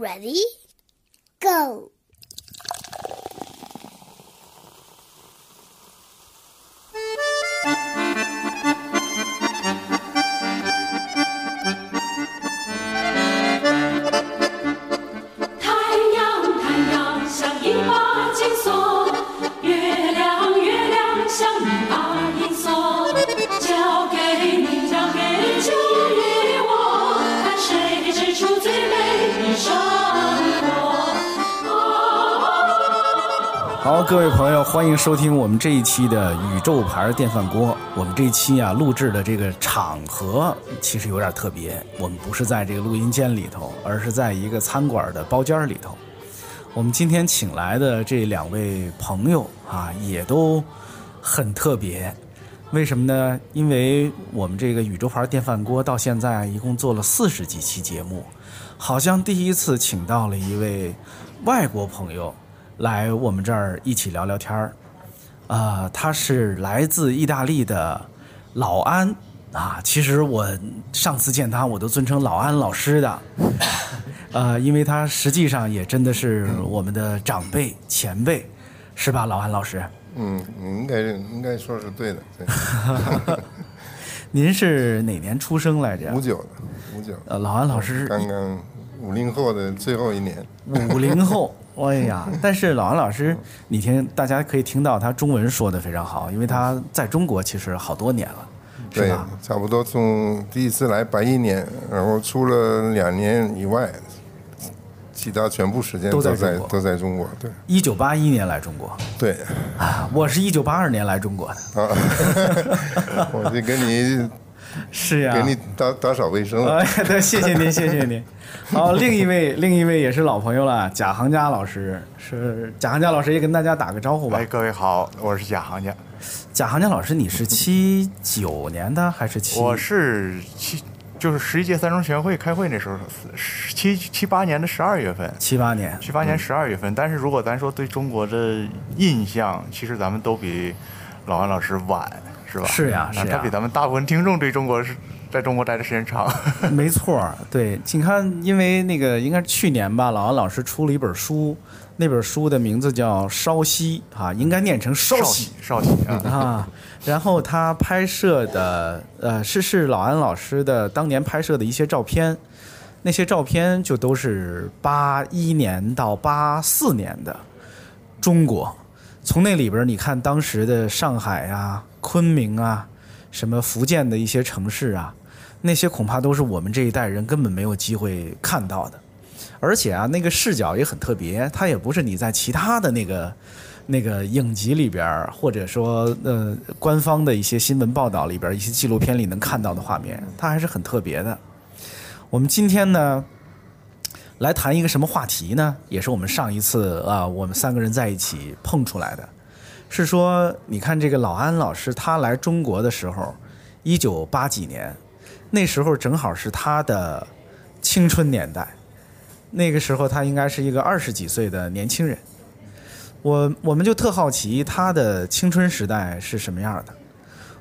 Ready? Go! 欢迎收听我们这一期的宇宙牌电饭锅。我们这一期啊，录制的这个场合其实有点特别，我们不是在这个录音间里头，而是在一个餐馆的包间里头。我们今天请来的这两位朋友啊，也都很特别。为什么呢？因为我们这个宇宙牌电饭锅到现在一共做了四十几期节目，好像第一次请到了一位外国朋友来我们这儿一起聊聊天儿。啊、他是来自意大利的老安啊。其实我上次见他，我都尊称老安老师的。呃，因为他实际上也真的是我们的长辈前辈，是吧，老安老师？嗯，你应该应该说是对的，对，您是哪年出生来着五？九的，五九，呃，老安老师刚刚五零后的最后一年，五零后，哎呀！但是老安老师，你听，大家可以听到他中文说的非常好，因为他在中国其实好多年了，是对吧？，差不多从第一次来白一年，然后出了两年以外，其他全部时间都在都在中国对一九八一年来中国对，啊，我是一九八二年来中国的，啊，我就跟你 是呀。给你打打扫卫生了，哎，对，谢谢您，谢谢您。好，另一位，另一位也是老朋友了，贾行家老师是贾行家老师，也跟大家打个招呼吧哎，。各位好，我是贾行家，贾行家老师，你是七九年的还是七？我是七，就是十一届三中全会开会那时候，七七八年的十二月份，七八年。七八年十二月份。但是如果咱说对中国的印象，其实咱们都比老安老师晚，是吧？是呀是呀啊他比咱们大部分听众对中国是在中国待的时间长。没错儿，对，你看，因为那个应该是去年吧，老安老师出了一本书，那本书的名字叫《稍息》啊，应该念成稍少息喜，少喜啊，啊。然后他拍摄的，呃，是是老安老师的当年拍摄的一些照片，那些照片就都是八一年到八四年的中国。从那里边你看当时的上海啊、昆明啊、什么福建的一些城市啊，那些恐怕都是我们这一代人根本没有机会看到的。而且啊，那个视角也很特别，它也不是你在其他的那个那个影集里边，或者说呃官方的一些新闻报道里边、一些纪录片里能看到的画面，它还是很特别的。我们今天呢，来谈一个什么话题呢？也是我们上一次啊，我们三个人在一起碰出来的，是说，你看这个老安老师他来中国的时候，一九八几年，那时候正好是他的青春年代，那个时候他应该是一个二十几岁的年轻人。我我们就特好奇他的青春时代是什么样的。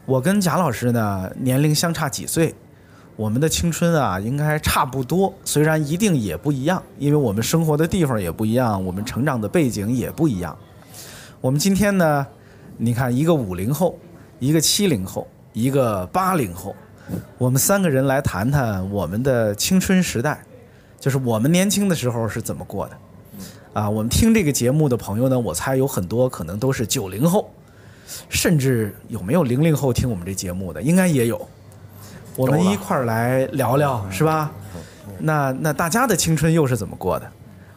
我跟贾老师呢年龄相差几岁，我们的青春啊应该差不多，虽然一定也不一样，因为我们生活的地方也不一样，我们成长的背景也不一样。我们今天呢，你看一个五零后，一个七零后，一个八零后，我们三个人来谈谈我们的青春时代，就是我们年轻的时候是怎么过的。啊，我们听这个节目的朋友呢，我猜有很多可能都是九零后，甚至有没有零零后听我们这节目的，应该也有。我们一块儿来聊聊，是吧？那那大家的青春又是怎么过的？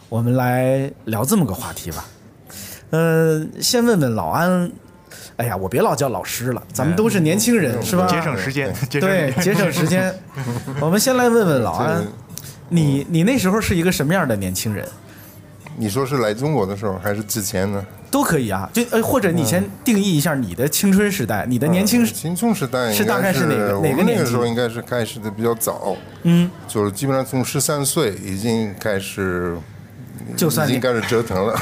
我们来聊这么个话题吧。呃，先问问老安，哎呀，我别老叫老师了，咱们都是年轻人，是吧？节省时间，对，节省时间。我们先来问问老安，你你那时候是一个什么样的年轻人？你说是来中国的时候还是之前呢？都可以啊，就呃，或者你先定义一下你的青春时代，你的年轻呃青春时代是大概是哪个哪个年纪我那个时候应该是开始的比较早，嗯，就是基本上从十三岁已经开始就算已经开始折腾了，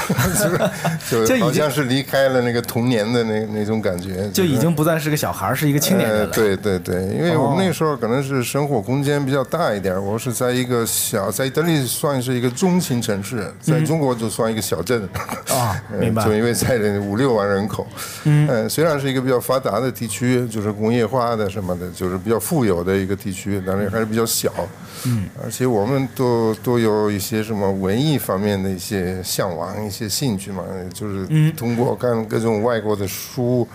就就好像是离开了那个童年的那那种感觉，就已经不再是个小孩儿，是一个青年人呃，了。对对对，因为我们哦那个时候可能是生活空间比较大一点，我是在一个小，在意大利算是一个中型城市，在中国就算一个小镇。啊，呃明白。就因为在五六万人口，嗯，呃，虽然是一个比较发达的地区，就是工业化的什么的，就是比较富有的一个地区，但是还是比较小，嗯，而且我们都都有一些什么文艺方面的一些向往、一些兴趣嘛，就是嗯通过看各种外国的书。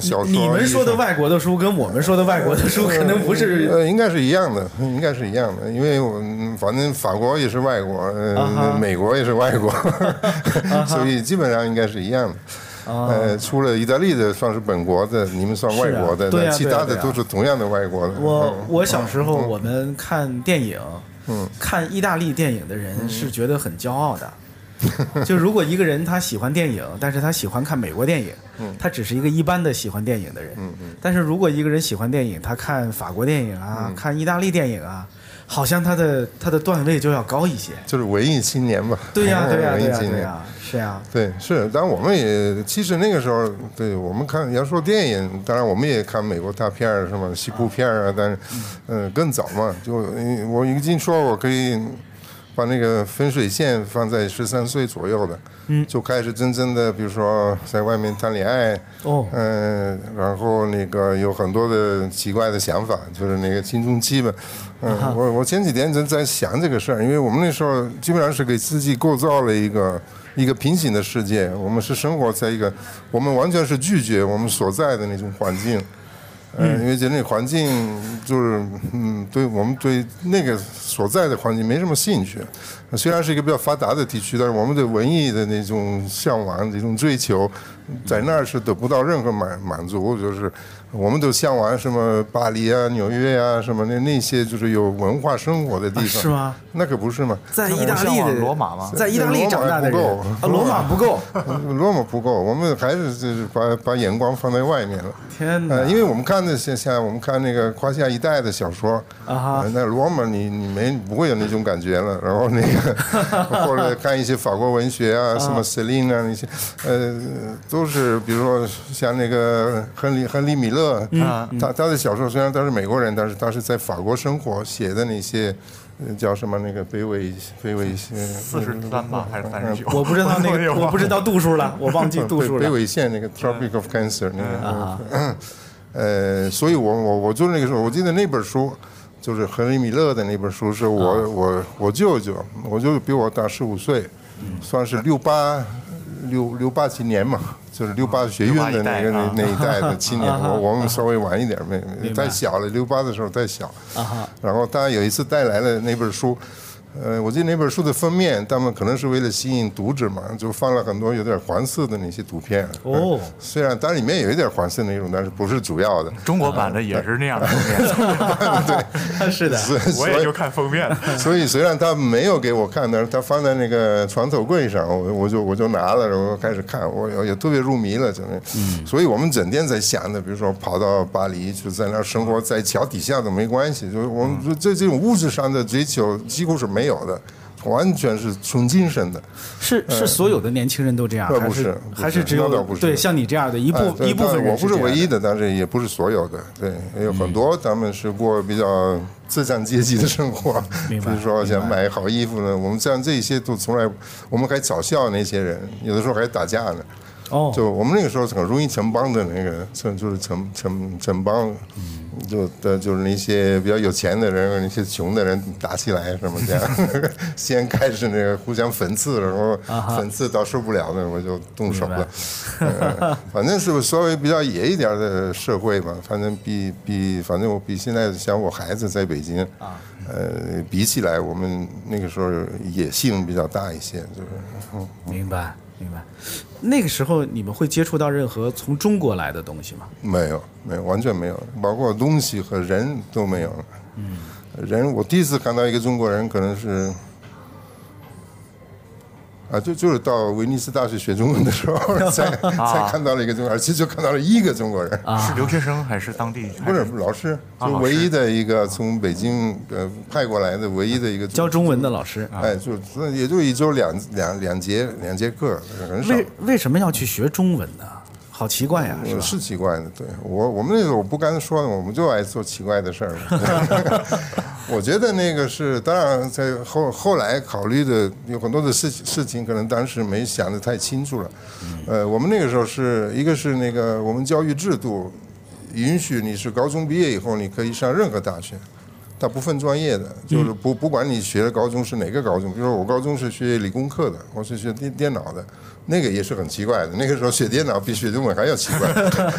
小说，你们说的外国的书跟我们说的外国的书可能不是呃，应该是一样的，应该是一样的，因为我嗯反正法国也是外国，呃美国也是外国，所以基本上应该是一样的。呃，除了意大利的算是本国的，你们算外国的，其他的都是同样的外国的。我嗯我小时候我们看电影，嗯看意大利电影的人是觉得很骄傲的。就如果一个人他喜欢电影，但是他喜欢看美国电影，嗯他只是一个一般的喜欢电影的人。但是如果一个人喜欢电影，他看法国电影啊，嗯看意大利电影啊，好像他的他的段位就要高一些。就是文艺青年嘛。对呀、对呀、对呀。对呀、是呀、对，是，但我们也其实那个时候，对我们看要说电影，当然我们也看美国大片儿，什么西部片儿啊，但是，嗯、更早嘛，就呃我已经说我可以把那个分水线放在十三岁左右的，嗯，就开始真正的，比如说在外面谈恋爱，哦嗯、然后那个有很多的奇怪的想法，就是那个青春期吧。嗯，我我前几天正在想这个事儿，因为我们那时候基本上是给自己构造了一个一个平行的世界，我们是生活在一个，我们完全是拒绝我们所在的那种环境。嗯，因为觉得那环境就是，嗯，对我们对那个所在的环境没什么兴趣。虽然是一个比较发达的地区，但是我们对文艺的那种向往、这种追求，在那儿是得不到任何满满足。就是我们都向往什么巴黎啊、纽约啊，什么那那些就是有文化生活的地方，啊是吗？那可不是嘛。在意大利的罗马吗在意大利长大的人罗马不够啊，罗马 不够。罗马不够，我们还是就是把把眼光放在外面了。天哪！呃，因为我们看的像像我们看那个《夸下一代》的小说，啊呃那罗马你你没不会有那种感觉了。然后那个 或者看一些法国文学啊，什么 Celine 啊那些，呃，都是比如说像那个亨利亨利米勒，嗯他他的小说虽然他是美国人，但是他是在法国生活写的那些。呃叫什么那个北纬北纬线四十三吧，还是三十九？我不知道那个，我不知道度数了，我忘记度数了北了。纬线那个 Tropic of Cancer 那个，呃，所以我我我就是那个时候，我记得那本书就是亨利米勒的那本书，是我我我舅舅，我舅舅比我大十五岁，算是六八六六八几年嘛，就是六八学运的那个68一代啊那那一代的青年，我我们稍微晚一点，没太小了，六八的时候太小，然后他有一次带来了那本书。呃，我记得那本书的封面，他们可能是为了吸引读者嘛，就放了很多有点黄色的那些图片。哦呃虽然它里面有一点黄色内容，但是不是主要的。中国版的也是那样的封面，是的，我也就看封面。所以虽然他没有给我看，但是他放在那个床头柜上，我我就我就拿了，然后开始看，我也也特别入迷了，真的。嗯所以我们整天在想的，比如说跑到巴黎，去在那儿生活在桥底下都没关系，就是我们就这这种物质上的追求几乎是没有的，完全是纯精神的。是是所有的年轻人都这样，不是还是只有对像你这样的一部哎一部分人我不是唯一的，但是也不是所有的，对，也有很多他们是过比较资产阶级的生活，比如说想买好衣服呢，我们像这些都从来，我们还嘲笑那些人，有的时候还打架呢。哦，就我们那个时候很容易城邦的那个，城就是城城城邦，就的就是那些比较有钱的人和那些穷的人打起来什么这样，先开始那个互相讽刺，然后讽刺到受不了了，我就动手了。嗯反正是稍微比较野一点的社会吧，反正比比反正我比现在像我孩子在北京，呃，比起来我们那个时候野性比较大一些，就是。嗯明白明白。那个时候你们会接触到任何从中国来的东西吗？没有，没有，完全没有，包括东西和人都没有。嗯，人，我第一次看到一个中国人，可能是啊，就就是到威尼斯大学学中文的时候，才才看到了一个中国人，而且就看到了一个中国人，是留学生还是当地？不是老师，啊老师就唯一的一个从北京呃派过来的唯一的一个教中文的老师，哎，就那也就一周两两两节两节课，很少。为为什么要去学中文呢？好奇怪呀，是？是奇怪的，对我我们那时候我不刚才说的，我们就爱做奇怪的事儿。我觉得那个是，当然在后后来考虑的有很多的事事情，可能当时没想得太清楚了。呃，我们那个时候是一个是那个我们教育制度允许你是高中毕业以后你可以上任何大学。它不分专业的，就是不不管你学的高中是哪个高中，比如说我高中是学理工科的，我是学电电脑的，那个也是很奇怪的。那个时候学电脑比学中文还要奇怪。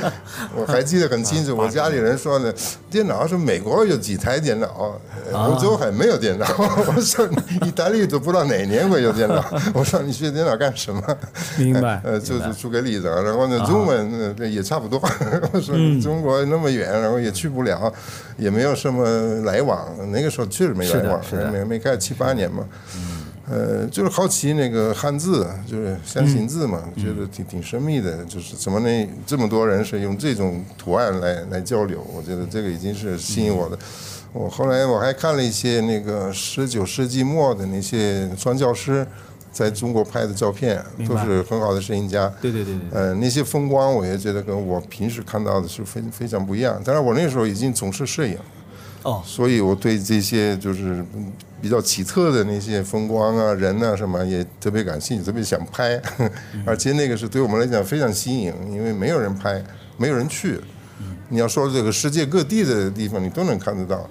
我还记得很清楚，我家里人说呢，电脑是美国有几台电脑，呃欧洲还没有电脑。我说意大利都不知道哪年会有电脑。我说你学电脑干什么？明白呃，就是举个例子啊，然后呢，中文呃也差不多。我说嗯中国那么远，然后也去不了，也没有什么来往。那个时候确实没来往没没开七八年嘛。呃，就是好奇那个汉字，就是象形字嘛，觉得挺挺神秘的，就是怎么能这么多人是用这种图案来来交流？我觉得这个已经是吸引我的。我后来我还看了一些那个十九世纪末的那些传教士在中国拍的照片，都是很好的摄影家。对对对对，呃，那些风光我也觉得跟我平时看到的是非非常不一样。但是，我那时候已经从事摄影，哦，所以我对这些就是嗯比较奇特的那些风光啊、人啊什么也特别感兴趣，特别想拍。而且那个是对我们来讲非常新颖，因为没有人拍，没有人去。你要说这个世界各地的地方，你都能看得到，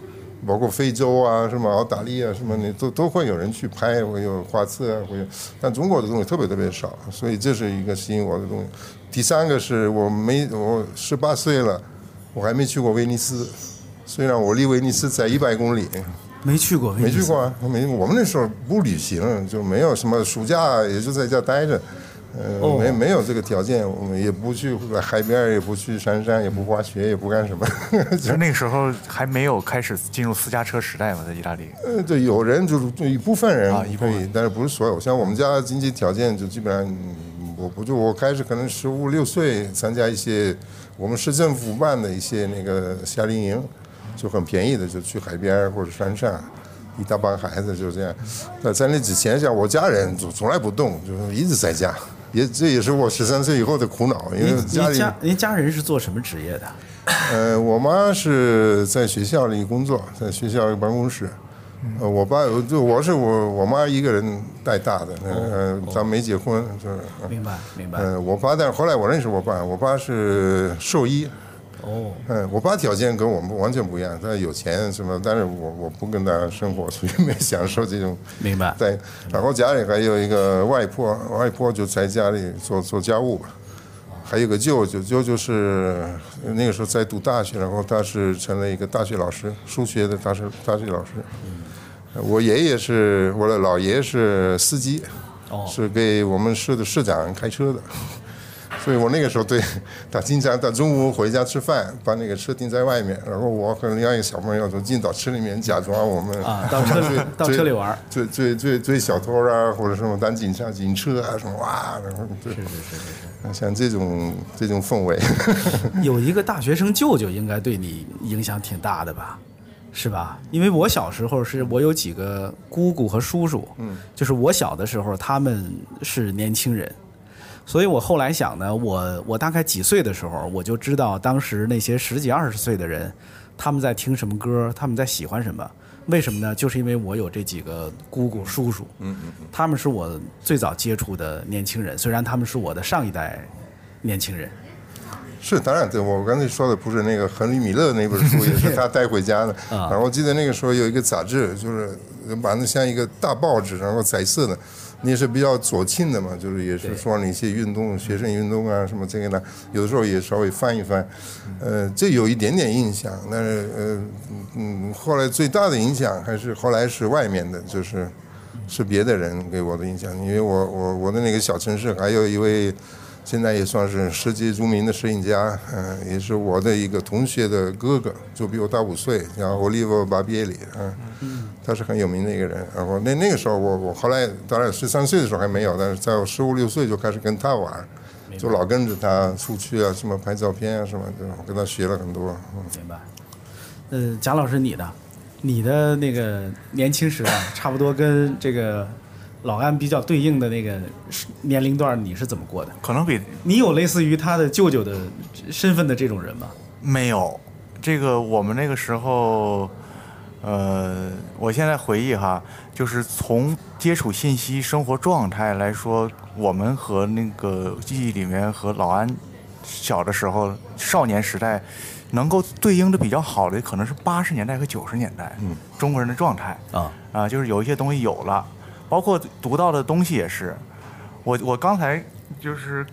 包括非洲啊、什么澳大利亚什么，你都都会有人去拍，会有画册啊，会有。但中国的东西特别特别少，所以这是一个吸引我的东西。第三个是我没我十八岁了，我还没去过威尼斯，虽然我离威尼斯在一百公里。没去过，没去过啊，没。我们那时候不旅行，就没有什么暑假，也就在家待着，呃，哦没没有这个条件，我们也不去海边，也不去山上，也不滑雪，也不干什么。就那个时候还没有开始进入私家车时代嘛，在意大利。呃，对，有人就是一部分人啊一部分可以，但是不是所有。像我们家经济条件就基本上，嗯我不就我开始可能十五六岁参加一些我们市政府办的一些那个夏令营，就很便宜的，就去海边或者山上，一大帮孩子就这样。那在那之前，像我家人就从来不动，就是一直在家。也这也是我十三岁以后的苦恼，因为家里您家您家人是做什么职业的？呃，我妈是在学校里工作，在学校办公室。呃，我爸就我是我我妈一个人带大的，呃，咱没结婚，就是。明白明白。呃，我爸，但是后来我认识我爸，我爸是兽医。哦，嗯，我爸条件跟我们完全不一样，他有钱什么，但是我我不跟他生活，所以没享受这种明白。对，然后家里还有一个外婆，外婆就在家里做做家务吧。还有个舅舅，舅舅是那个时候在读大学，然后他是成了一个大学老师，数学的大学大学老师。我爷爷是我的老爷是司机，哦是给我们市的市长开车的。所以我那个时候对他经常到中午回家吃饭，把那个车停在外面，然后我和另外一个小朋友就进到车里面，假装我们啊到车 里到车里玩儿追追追追小偷啊，或者什么当警察、警车啊什么哇，然后对，是是是像这种这种氛围，有一个大学生舅舅，应该对你影响挺大的吧？是吧？因为我小时候是我有几个姑姑和叔叔，嗯，就是我小的时候他们是年轻人，所以我后来想呢，我我大概几岁的时候，我就知道当时那些十几二十岁的人，他们在听什么歌，他们在喜欢什么。为什么呢？就是因为我有这几个姑姑叔叔，嗯嗯，他们是我最早接触的年轻人，虽然他们是我的上一代年轻人。是，当然，对我刚才说的不是那个亨利·米勒那本书，也是 他带回家的。然后我记得那个时候有一个杂志，就是把那像一个大报纸，然后彩色的，那是比较左倾的嘛，就是也是说那些运动、学生运动啊什么这个的，有的时候也稍微翻一翻，呃，这有一点点印象，但是呃嗯，后来最大的影响还是后来是外面的，就是是别的人给我的印象，因为我我我的那个小城市还有一位。现在也算是世界著名的摄影家，嗯、也是我的一个同学的哥哥，就比我大五岁，叫 Olivo Barbieri，嗯，他是很有名的一个人。然后那那个时候我我后来当然十三岁的时候还没有，但是在我十五六岁就开始跟他玩，就老跟着他出去啊，什么拍照片啊什么的，我跟他学了很多。嗯明白。呃，贾老师，你的，你的那个年轻时代，差不多跟这个老安比较对应的那个年龄段，你是怎么过的？可能比你有类似于他的舅舅的身份的这种人吗？没有，这个我们那个时候，呃，我现在回忆哈，就是从接触信息、生活状态来说，我们和那个记忆里面和老安小的时候、少年时代，能够对应的比较好的，可能是八十年代和九十年代，嗯，中国人的状态啊啊，就是有一些东西有了，包括读到的东西也是。我我刚才就是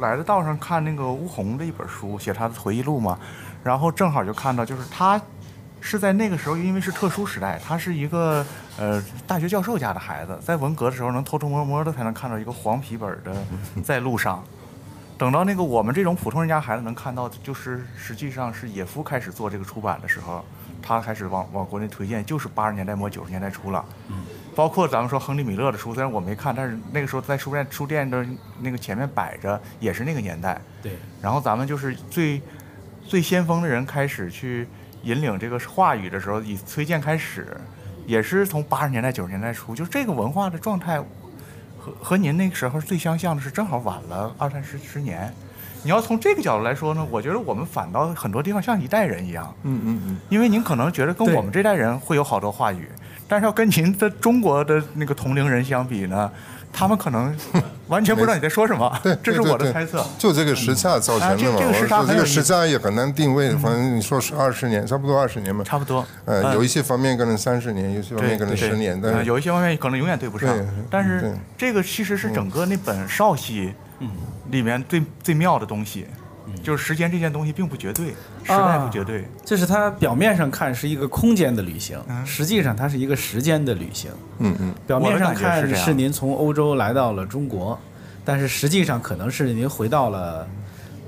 来的道上看那个吴红的一本书，写他的回忆录嘛，然后正好就看到，就是他是在那个时候，因为是特殊时代，他是一个呃大学教授家的孩子，在文革的时候能偷偷摸摸的才能看到一个黄皮本的 在路上。等到那个我们这种普通人家孩子能看到，就是实际上是野夫开始做这个出版的时候，他开始往往国内推荐，就是八十年代末九十年代初了。包括咱们说亨利·米勒的书，虽然我没看，但是那个时候在书店书店的那个前面摆着，也是那个年代。对，然后咱们就是最最先锋的人开始去引领这个话语的时候，以崔健开始，也是从八十年代九十年代初，就这个文化的状态和和您那个时候最相像的是，正好晚了二三十十年。你要从这个角度来说呢，我觉得我们反倒很多地方像一代人一样，嗯嗯嗯。因为您可能觉得跟我们这代人会有好多话语，但是要跟您的中国的那个同龄人相比呢，他们可能 完全不知道你在说什么。对，这是我的猜测。就这个时差造成的嘛。啊这这个时差这个时差也很难定位，反正你说是二十年，差不多二十年吧。差不多。呃，嗯有一些方面可能三十年，有些方面可能十年，但是呃有一些方面可能永远对不上。但是这个其实是整个那本少戏里面最最妙的东西，就是时间这件东西并不绝对，时代不绝对。这是它表面上看是一个空间的旅行，实际上它是一个时间的旅行。嗯嗯，表面上看是您从欧洲来到了中国，但是实际上可能是您回到了，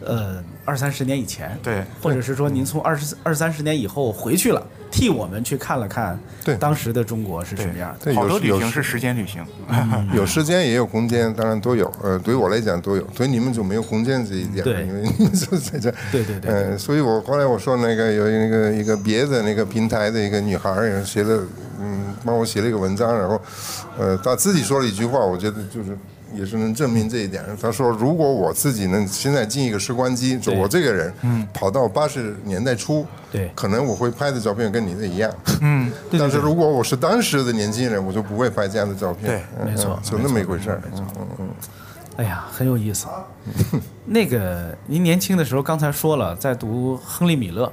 呃，二三十年以前，对或者是说您从二十二三十年以后回去了，替我们去看了看，对当时的中国是什么样的。对，好多旅行是时间旅行。有时间也有空间，当然都有。呃，对我来讲都有，对你们就没有空间这一点，对因为你们就在这。对对对呃，所以我后来我说那个有一个一个别的那个平台的一个女孩儿也写了，嗯，帮我写了一个文章，然后，呃，她自己说了一句话，我觉得就是。也是能证明这一点。他说：“如果我自己能现在进一个时光机，就我这个人，跑到八十年代初，对可能我会拍的照片跟你的一样。嗯，对 但是如果我是当时的年轻人，我就不会拍这样的照片。没错嗯就那么一回事儿。嗯嗯嗯。哎呀，很有意思。那个，您年轻的时候刚才说了，在读亨利·米勒，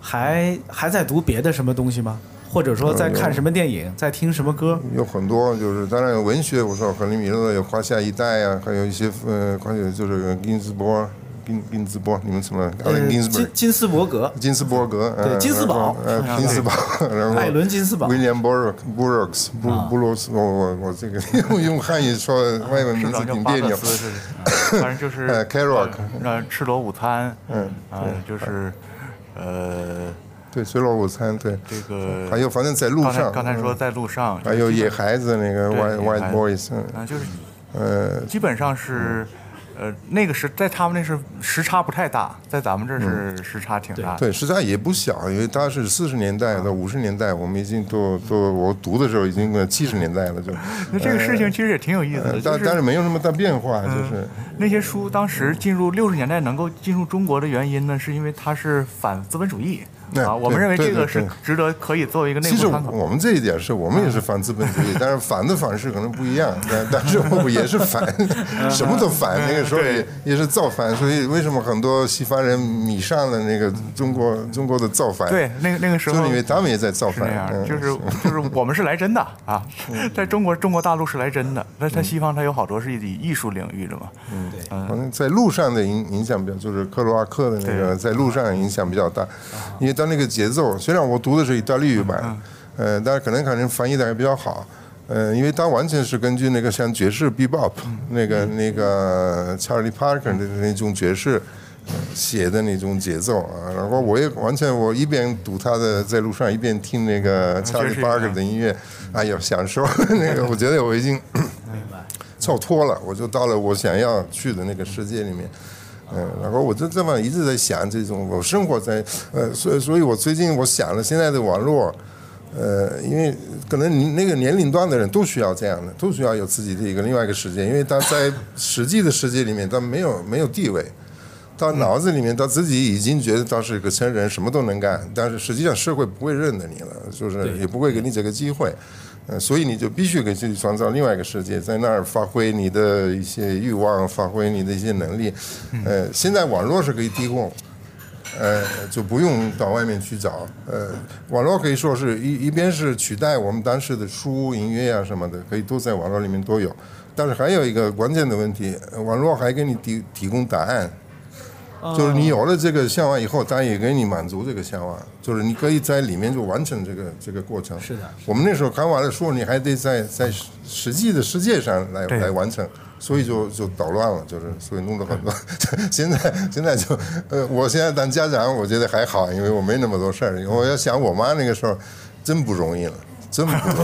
还还在读别的什么东西吗？或者说在看什么电影，在听什么歌？有很多，就是当然有文学，我说亨利·米勒有《华夏一代》啊，还有一些呃，还有就是金斯伯，金金斯伯，你们什么？呃呃，金斯伯金，金斯伯格，金斯伯格，呃金斯堡。呃，金斯堡，然后艾伦金斯堡。威廉·布鲁布鲁克斯，布啊。布鲁斯，我我我这个用 用汉语说外文名字挺别扭。克斯，是，反正就是 呃呃，赤裸午餐，嗯啊，就是，呃，对，水落午餐，对，这个还有反正在路刚才上，嗯刚才说在路上，还有野孩子那个对 White White Boys，嗯啊，就是呃，基本上是，呃，那个时在他们那是时差不太大，在咱们这是时差挺大的。对，实际上也不小，因为他是四十年代到五十年代，我们已经都都我读的时候已经七十年代了，就。那这个事情其实也挺有意思的，呃，但就是但是没有那么大变化，就是那些书当时进入六十年代能够进入中国的原因呢，是因为它是反资本主义哎啊。我们认为这个是对对对值得可以作为一个内其实部参考。我们这一点是我们也是反资本主义，但是反的方式可能不一样，但但是我们也是反，什么都反。那个时候也也是造反，所以为什么很多西方人迷上了那个中国中国的造反？对，那个那个时候就是因为他们也在造反就是就是我们是来真的 啊，在中国中国大陆是来真的，那它西方它有好多是以艺术领域的嘛，嗯，反正在路上的影影响比较，就是克罗阿克的那个在路上影响比较大，因为他那个节奏，虽然我读的是意大利语版，呃，但是可能可能翻译的还比较好，呃，因为它完全是根据那个像爵士 bebop 那个那个 Charlie Parker 的那种爵士呃写的那种节奏啊，然后我也完全我一边读他的在路上一边听那个 Charlie Parker 的音乐，哎呦享受 那个，我觉得我已经跳脱了，我就到了我想要去的那个世界里面。嗯，然后我就这么一直在想这种，我生活在呃，所以所以我最近我想了现在的网络，呃，因为可能你那个年龄段的人都需要这样的，都需要有自己的一个另外一个世界，因为他在 实际的世界里面他没有没有地位，他脑子里面他自己已经觉得他是一个成人，什么都能干，但是实际上社会不会认得你了，就是也不会给你这个机会。呃，所以你就必须给自己创造另外一个世界，在那儿发挥你的一些欲望，发挥你的一些能力。呃，现在网络是可以提供，呃，就不用到外面去找。呃，网络可以说是一一边是取代我们当时的书、音乐啊什么的，可以都在网络里面都有。但是还有一个关键的问题，呃网络还给你提提供答案。就是你有了这个向往以后，它也给你满足这个向往，就是你可以在里面就完成这个这个过程。是的我们那时候看完了书，你还得在在实实际的世界上来来完成，所以就就捣乱了，就是所以弄得很多。现在现在就呃，我现在当家长，我觉得还好，因为我没那么多事儿。我要想我妈那个时候，真不容易了。真不容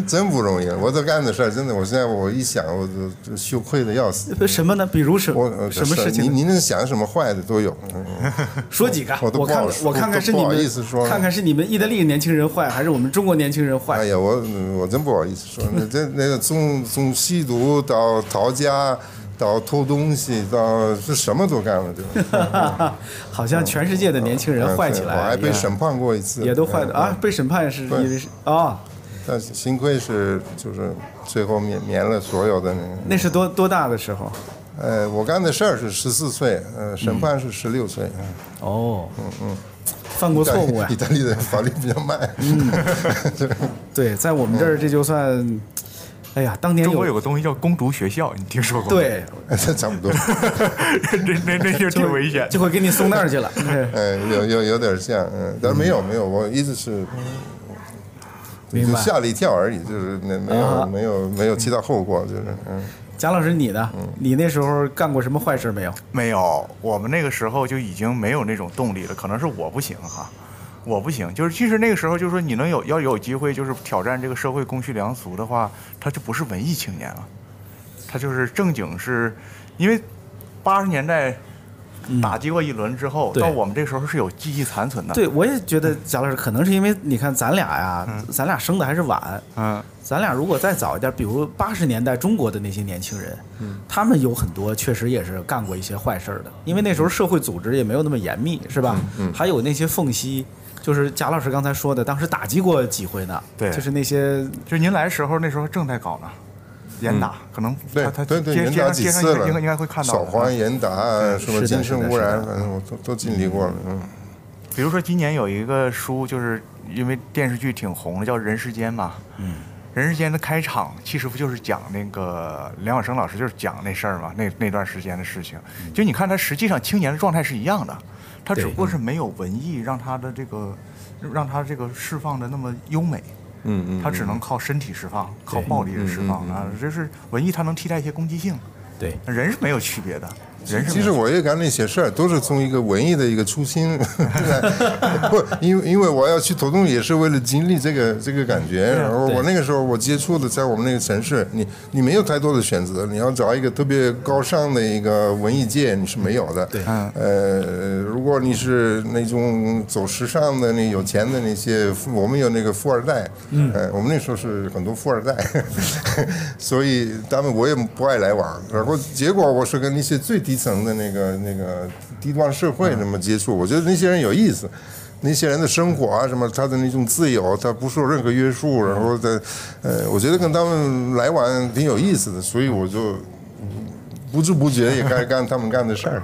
易，真不容易。我这干的事儿，真的，我现在我一想，我就就羞愧的要死。什么呢？比如什我呃什么事情呢？你你能想什么坏的都有。嗯 说几个，我都看看看是你们看看是你们意大利年轻人坏，还是我们中国年轻人坏？哎呀，我我真不好意思说，那这那个从从吸毒到逃家，到偷东西，到是什么都干了，对吧？好像全世界的年轻人嗯坏起来，对我还被审判过一次，也都坏的嗯啊！被审判是因为是啊，但是幸亏是就是最后免免了所有的那个。那是多多大的时候？呃，我干的事儿是十四岁，呃，审判是十六岁。嗯哦，嗯嗯，犯过错误啊意！大利的法律比较慢。嗯，对，在我们这儿这就算，哎呀，当年中国有个东西叫公读学校，你听说过吗？，对，这差不多。这 那那就挺危险的。就会给你送那儿去了。对嗯，有有有点像，嗯，但是没有没有，我意思是，就吓了一跳而已，就是那没有、啊没有没有其他后果，就是嗯，贾老师，你呢？嗯你那时候干过什么坏事没有？没有，我们那个时候就已经没有那种动力了，可能是我不行哈，我不行。就是其实那个时候，就是说你能有要有机会，就是挑战这个社会公序良俗的话，他就不是文艺青年了，他就是正经是，因为八十年代打击过一轮之后，对。到我们这时候是有记忆残存的。对，我也觉得贾老师可能是因为你看咱俩呀，咱俩生的还是晚，嗯，咱俩如果再早一点，比如八十年代中国的那些年轻人，嗯。他们有很多确实也是干过一些坏事的，因为那时候社会组织也没有那么严密，是吧？嗯。还有那些缝隙，就是贾老师刚才说的，当时打击过几回呢。对就是那些就是您来的时候，那时候正在搞呢，严打，可能对他他对对，严打几次了，应该应该会看到扫的。黄严打，什么精神污染，反正我都都经历过了，嗯，比如说今年有一个书，就是因为电视剧挺红的，叫《人世间》嘛。嗯。人世间的开场，其实不就是讲那个梁晓声老师就是讲那事儿嘛，那那段时间的事情。就你看他实际上青年的状态是一样的，他只不过是没有文艺让他的这个让他这个释放的那么优美。嗯嗯他只能靠身体释放，靠暴力的释放啊！这是文艺，它能替代一些攻击性，对人是没有区别的，人其实我也干那些事儿，都是从一个文艺的一个初心，不，因为因为我要去投东也是为了经历这个这个感觉。然后我那个时候我接触的，在我们那个城市，你你没有太多的选择，你要找一个特别高尚的一个文艺界，你是没有的。对呃，如果你是那种走时尚的、那有钱的那些，我们有那个富二代，嗯，呃，我们那时候是很多富二代，所以他们我也不爱来往。然后结果我是跟那些最低层的那个那个低端社会那么接触，我觉得那些人有意思。那些人的生活啊，什么他的那种自由，他不受任何约束，然后在，呃，我觉得跟他们来往挺有意思的，所以我就不知不觉也该干他们干的事儿。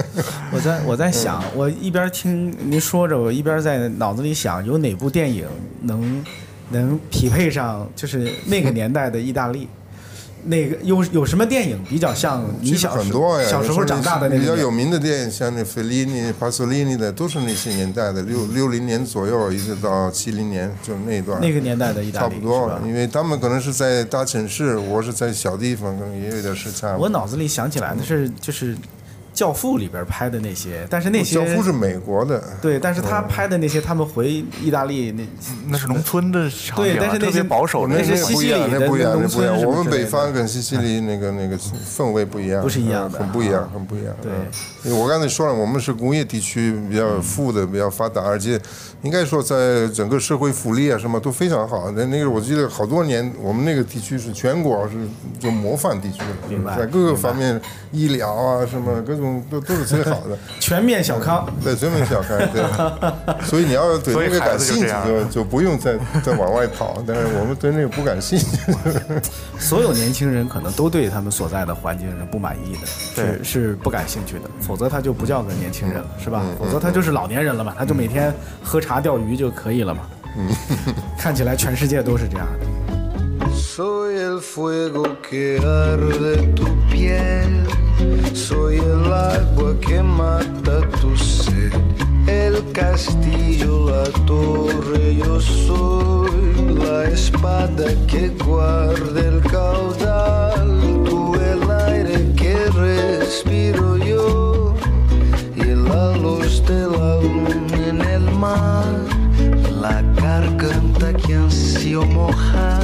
我在我在想，我一边听您说着，我一边在脑子里想，有哪部电影能能匹配上就是那个年代的意大利？哪个有有什么电影比较像你小时很多呀，小时候长大的那比较有？名的电影，像那费里尼、帕索里尼的，都是那些年代的，六六零年左右，一直到七零年，就那一段。那个年代的意大利差不多因为他们可能是在大城市，我是在小地方，可能也有点时差。我脑子里想起来的是就是《教父》里边拍的那些，但是那些教父是美国的，对，但是他拍的那些，他们回意大利那那是农村的场景、啊，对但是那些保守的那是那那不一样，西西里的那不一样，农那不一样。村我们北方跟西西里那个那个氛围不一样，不是一样的嗯很不一样，很不一样。对我刚才说了，我们是工业地区比较富的，比较发达，而且应该说在整个社会福利啊什么都非常好。那那个我记得好多年，我们那个地区是全国是就模范地区明白在各个方面医疗啊什么各种都都是最好的。全面小康。对，全面小康，对，所以你要对那个感兴趣就就就不用再再往外跑，但是我们对那个不感兴趣。所有年轻人可能都对他们所在的环境是不满意的，对是是不感兴趣的，否则他就不叫个年轻人了，是吧？否则他就是老年人了嘛，他就每天喝茶钓鱼就可以了嘛。看起来全世界都是这样的。Soy el fuego que arde tu piel, soy el agua que mata tu sed, el castillo, la torre, yo soy la espada que guarda el caudal, tú el aire que respiro yo luz de la luna en el mar, la garganta que ansío mojar,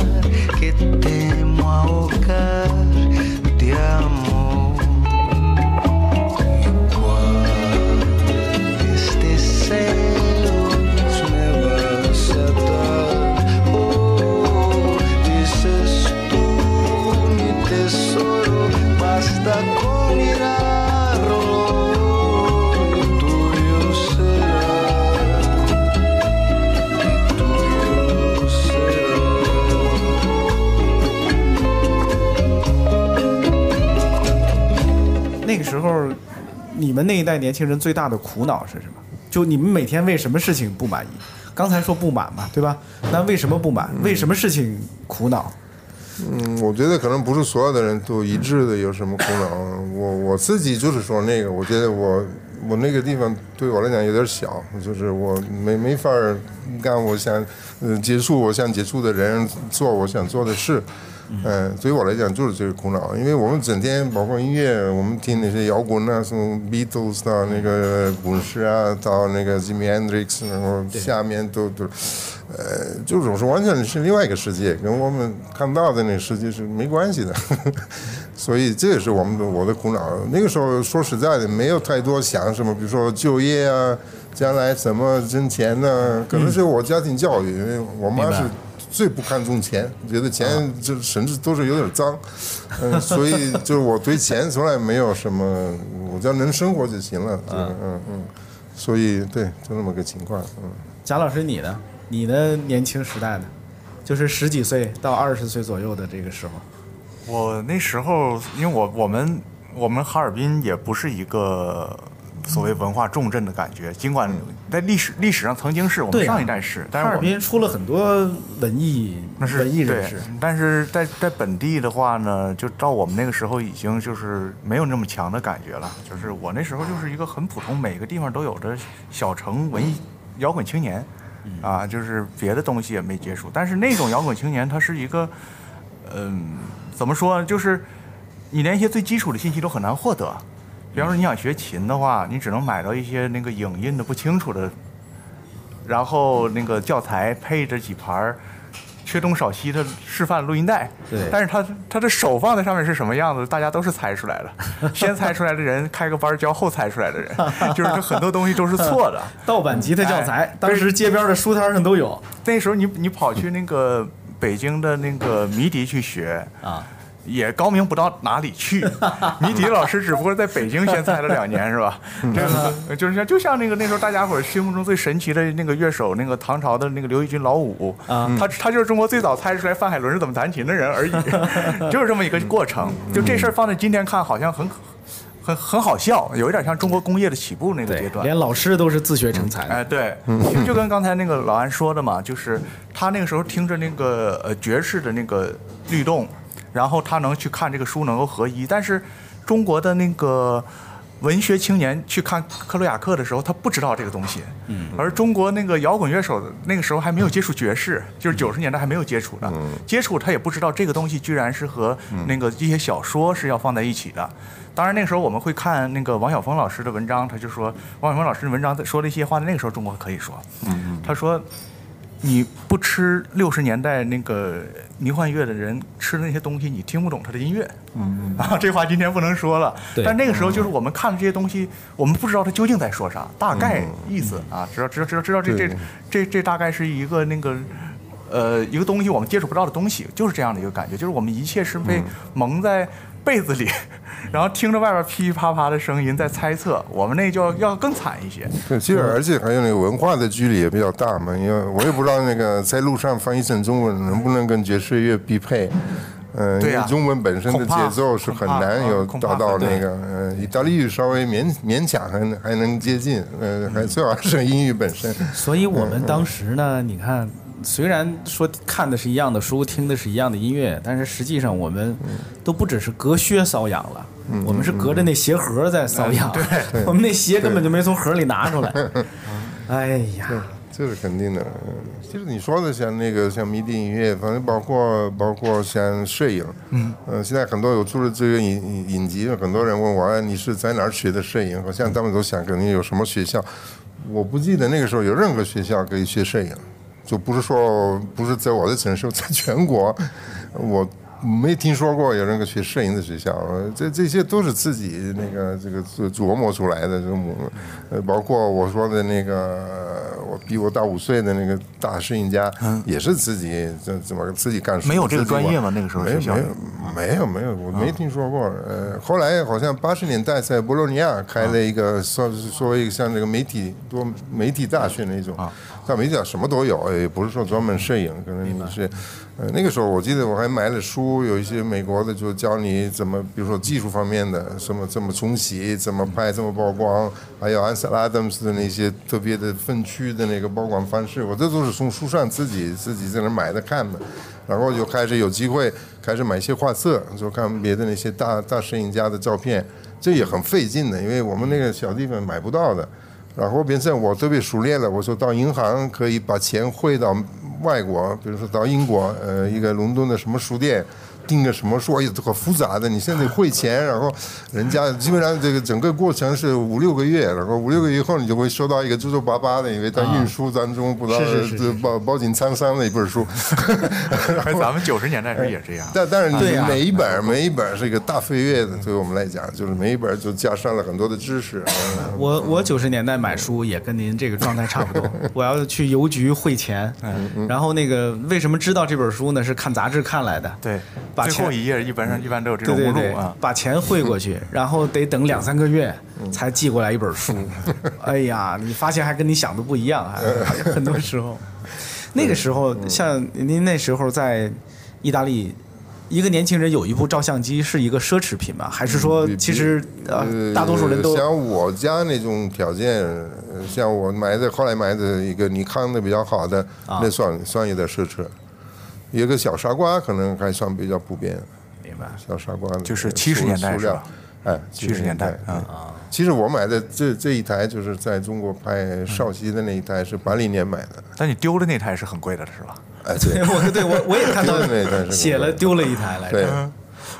que temo ahogar de amor. Y cuáles deseos me vas a dar, oh, dices tú mi tesoro, basta con 那个时候，你们那一代年轻人最大的苦恼是什么？就你们每天为什么事情不满意？刚才说不满嘛，对吧？那为什么不满？为什么事情苦恼？嗯，我觉得可能不是所有的人都一致的有什么苦恼。我我自己就是说那个，我觉得我我那个地方对我来讲有点小，就是我没没法干我想结束我想结束的人，做我想做的事。嗯，对于我来讲就是这个苦恼，因为我们整天包括音乐，我们听那些摇滚啊，从 Beatles 到那个滚石啊，到那个 Jimi Hendrix，然后下面都都，呃，就总是完全是另外一个世界，跟我们看到的那个世界是没关系的，所以这也是我们的我的苦恼。那个时候说实在的，没有太多想什么，比如说就业啊，将来怎么挣钱呢、可能是我家庭教育，因为我妈是。最不看重钱，觉得钱就甚至都是有点脏，嗯，所以就是我对钱从来没有什么，我只要能生活就行了，就是嗯嗯，所以对，就那么个情况，嗯。贾老师，你呢？你的年轻时代呢？就是十几岁到二十岁左右的这个时候。我那时候，因为我我们我们哈尔滨也不是一个所谓文化重镇的感觉，尽管在历史历史上曾经是我们上一代是，但是哈尔滨出了很多文艺那是文艺人士，但是在在本地的话呢，就到我们那个时候已经就是没有那么强的感觉了。就是我那时候就是一个很普通，每个地方都有的小城文艺摇滚青年，啊，就是别的东西也没接触。但是那种摇滚青年，他是一个，嗯，怎么说？就是你连一些最基础的信息都很难获得。比方说你想学琴的话，你只能买到一些那个影印的不清楚的然后那个教材配着几盘儿缺东少西的示范录音带，对但是他他的手放在上面是什么样子，大家都是猜出来的。先猜出来的人开个班儿教后猜出来的人，就是这很多东西都是错的。盗版吉他教材哎，当时街边的书摊上都有那时候你你跑去那个北京的那个迷笛去学，啊。也高明不到哪里去。迷笛老师只不过在北京先猜了两年，是吧？这个就是像就像那个那时候大家伙心目中最神奇的那个乐手，那个唐朝的那个刘义军老五啊他他就是中国最早猜出来范海伦是怎么弹琴的人而已，就是这么一个过程。就这事儿放在今天看，好像很很很好笑，有一点像中国工业的起步那个阶段。连老师都是自学成才的。哎，对，就跟刚才那个老安说的嘛，就是他那个时候听着那个呃爵士的那个律动，然后他能去看这个书能够合一。但是中国的那个文学青年去看克鲁亚克的时候，他不知道这个东西。嗯。而中国那个摇滚乐手那个时候还没有接触爵士，就是九十年代还没有接触的，接触他也不知道这个东西居然是和那个一些小说是要放在一起的。当然那个时候我们会看那个王晓峰老师的文章，他就说王晓峰老师的文章说了一些话，那个时候中国可以说。嗯他说。你不吃六十年代那个迷幻乐的人吃的那些东西，你听不懂他的音乐。嗯啊，这话今天不能说了。对但那个时候就是我们看的这些东西，我们不知道他究竟在说啥，大概意思啊，知道知道知道知道这这这这大概是一个那个。呃，一个东西我们接触不到的东西，就是这样的一个感觉，就是我们一切是被蒙在被子里，然后听着外边噼噼啪啪的声音在猜测，我们那就要要更惨一些。对，其实而且还有那个文化的距离也比较大嘛，因为我也不知道那个在路上翻译成中文能不能跟爵士乐匹配。嗯，对啊因为中文本身的节奏是很难有达到那个，呃，意大利语稍微勉勉强还能还能接近，呃，还最好是英语本身。所以我们当时呢，你看，虽然说看的是一样的书，听的是一样的音乐，但是实际上我们都不只是隔靴搔痒了，我们是隔着那鞋盒在搔痒。对，我们那鞋根本就没从盒里拿出来。哎呀，这是肯定的。嗯其实你说的像那个像迷笛音乐，反正包括包括像摄影，嗯，呃，现在很多有出了这个影影影集，很多人问我，哎，你是在哪儿学的摄影？好像他们都想肯定有什么学校，我不记得那个时候有任何学校可以学摄影，就不是说不是在我的城市，在全国，我。没听说过有那个学摄影的学校，呃这这些都是自己那个这个琢琢磨出来的。这种，呃，包括我说的那个，我比我大五岁的那个大摄影家，也是自己怎怎么自己干书。没有这个专业吗那个时候没有学校没有没有没有，我没听说过。呃，后来好像八十年代在博洛尼亚开了一个，算是说一个像这个媒体多媒体大学那种。但媒体大什么都有，也不是说专门摄影，可能你是。呃，那个时候我记得我还买了书，有一些美国的就教你怎么，比如说技术方面的，什么怎么冲洗，怎么拍，怎么曝光，还有安塞拉 Adams 的那些特别的分区的那个曝光方式，我这都是从书上自己自己在那买的看的，然后就开始有机会开始买一些画册，就看别的那些大大摄影家的照片，这也很费劲的，因为我们那个小地方买不到的。然后变成我特别熟练了，我说到银行可以把钱汇到外国，比如说到英国，呃，一个伦敦的什么书店。订个什么书，哎呀，这可复杂的。你现在汇钱，然后人家基本上这个整个过程是五六个月，然后五六个月以后你就会收到一个皱皱巴巴的，因为在运输当中不知道是是是这包包紧沧桑的一本书。哎咱们九十年代时候也这样。但但是对每一本每一本是一个大飞跃的，对我们来讲，就是每一本就加上了很多的知识。嗯我我九十年代买书也跟您这个状态差不多。我要去邮局汇钱，然后那个为什么知道这本书呢？是看杂志看来的。对，把钱最后一页一般上一般都有这种目录啊，。把钱汇过去，然后得等两三个月才寄过来一本书。哎呀，你发现还跟你想的不一样，还 很多时候。那个时候，像您那时候在意大利，一个年轻人有一部照相机是一个奢侈品吗？还是说其实大多数人都像我家那种条件，呃像我买的后来买的一个尼康的比较好的，啊那算算有点奢侈。一个小傻瓜可能还算比较普遍，明白？小傻瓜的就是塑70年代是吧？哎，七十年代嗯啊。其实我买的这这一台就是在中国拍少熙的那一台是八零年买的，但你丢的那台是很贵的，是吧？哎，对 我对我我也看到写了丢了一台来对着，，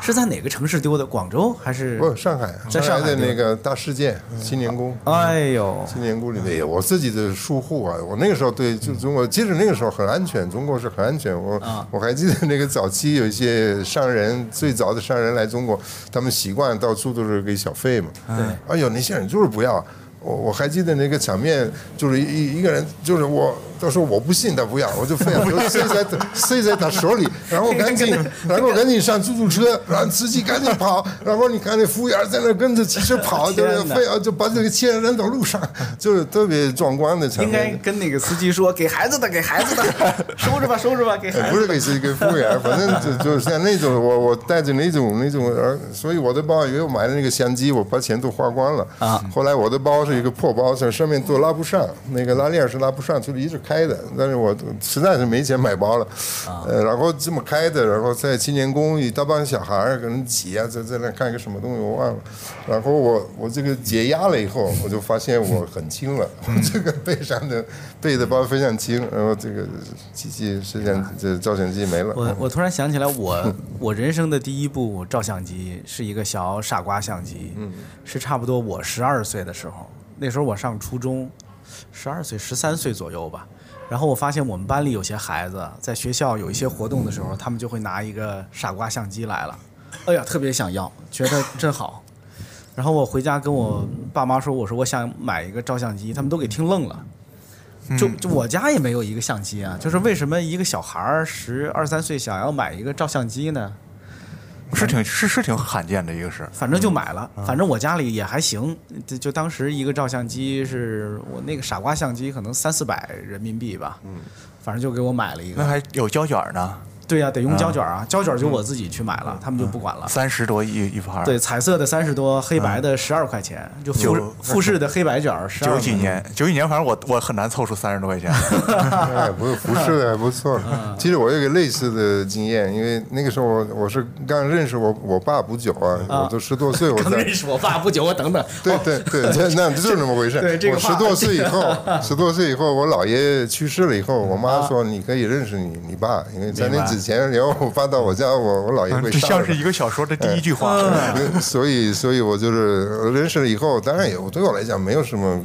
是在哪个城市丢的？广州还是？不上海，在上海的那个大世界青年宫。哎呦，青年宫里面，我自己的疏忽啊，我那个时候对就中国，其实那个时候很安全，中国是很安全。我、啊我还记得那个早期有一些商人，最早的商人来中国，他们习惯到处都是给小费嘛。对哎呦，那些人就是不要。我我还记得那个场面，就是一一个人，就是我，他说我不信他不要，我就非要就塞在他塞在他手里，然后赶紧，然后赶紧上出租车，然后司机赶紧跑，然后你看那服务员在那跟着汽车跑，就是非要就把这个钱扔到路上，就是特别壮观的场面应该。跟那个司机说，给孩子的，给孩子的，收着吧，收着吧，给孩子。不是给司机给服务员，反正就就像那种我我带着那种那种，呃，所以我的包因为我买的那个相机，我把钱都花光了啊后来我的包是一个破包，上上面都拉不上，那个拉链是拉不上，就一直开的，但是我实在是没钱买包了，呃，然后这么开的，然后在青年宫一大帮小孩儿跟人挤啊，在在那看个什么东西我忘了，然后我我这个解压了以后，我就发现我很轻了，我 这个背上的背的包非常轻，然后这个机器摄像这照相机没了，我我突然想起来我，我人生的第一部照相机是一个小傻瓜相机，是差不多我十二岁的时候，那时候我上初中，十二岁十三岁左右吧。然后我发现我们班里有些孩子在学校有一些活动的时候，他们就会拿一个傻瓜相机来了，哎呀，特别想要，觉得真好。然后我回家跟我爸妈说，我说我想买一个照相机，他们都给听愣了。就就我家也没有一个相机啊，就是为什么一个小孩儿十二三岁想要买一个照相机呢？是挺是是挺罕见的一个事。反正就买了，反正我家里也还行，就就当时一个照相机是我那个傻瓜相机，可能三四百人民币吧，嗯，反正就给我买了一个。那还有胶卷呢，对呀、得用胶卷啊，胶卷就我自己去买了，他们就不管了。三十多一一盘。对，，彩色的三十多，黑白的十二块钱，就复九复式的黑白卷十二。九几年，九几年，反正我我很难凑出三十多块钱。哎，不是服饰的还不错。嗯 其实我有个类似的经验，因为那个时候我我是刚认识我我爸不久啊，我都十多岁，我才刚认识我爸不久，我等等。对对对，这那就是这么回事。对这个我十多岁以后，十多岁以后，我姥爷去世了以后，我妈说你可以认识你你爸，因为在那之前，然后我爸到我家，我我姥爷被这杀了像是一个小说的第一句话。嗯。所以，所以我就是认识了以后，当然也对我来讲没有什么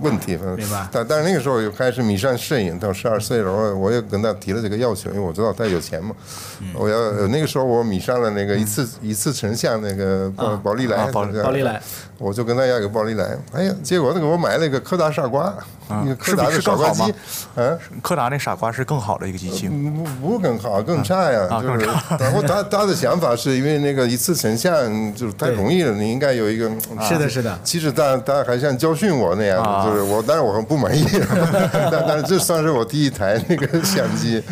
问题，明白。但但是那个时候又开始迷上摄影，到十二岁，的时候我也跟他提了这个要求，因为我知道他有钱嘛，嗯。我要呃那个时候我迷上了那个一次一次成像那个宝宝丽来宝丽来，我就跟他要一个暴力来，哎呀，结果他给我买了一个柯达傻瓜，一个柯达的傻瓜机嗯。柯达那傻瓜是更好的一个机器。不不更好，更差呀。啊就是，然后他他的想法是因为那个一次成像就是太容易了，你应该有一个。嗯 是的是的其实他他还像教训我那样啊，就是我，当然我很不满意，但但是这算是我第一台那个相机。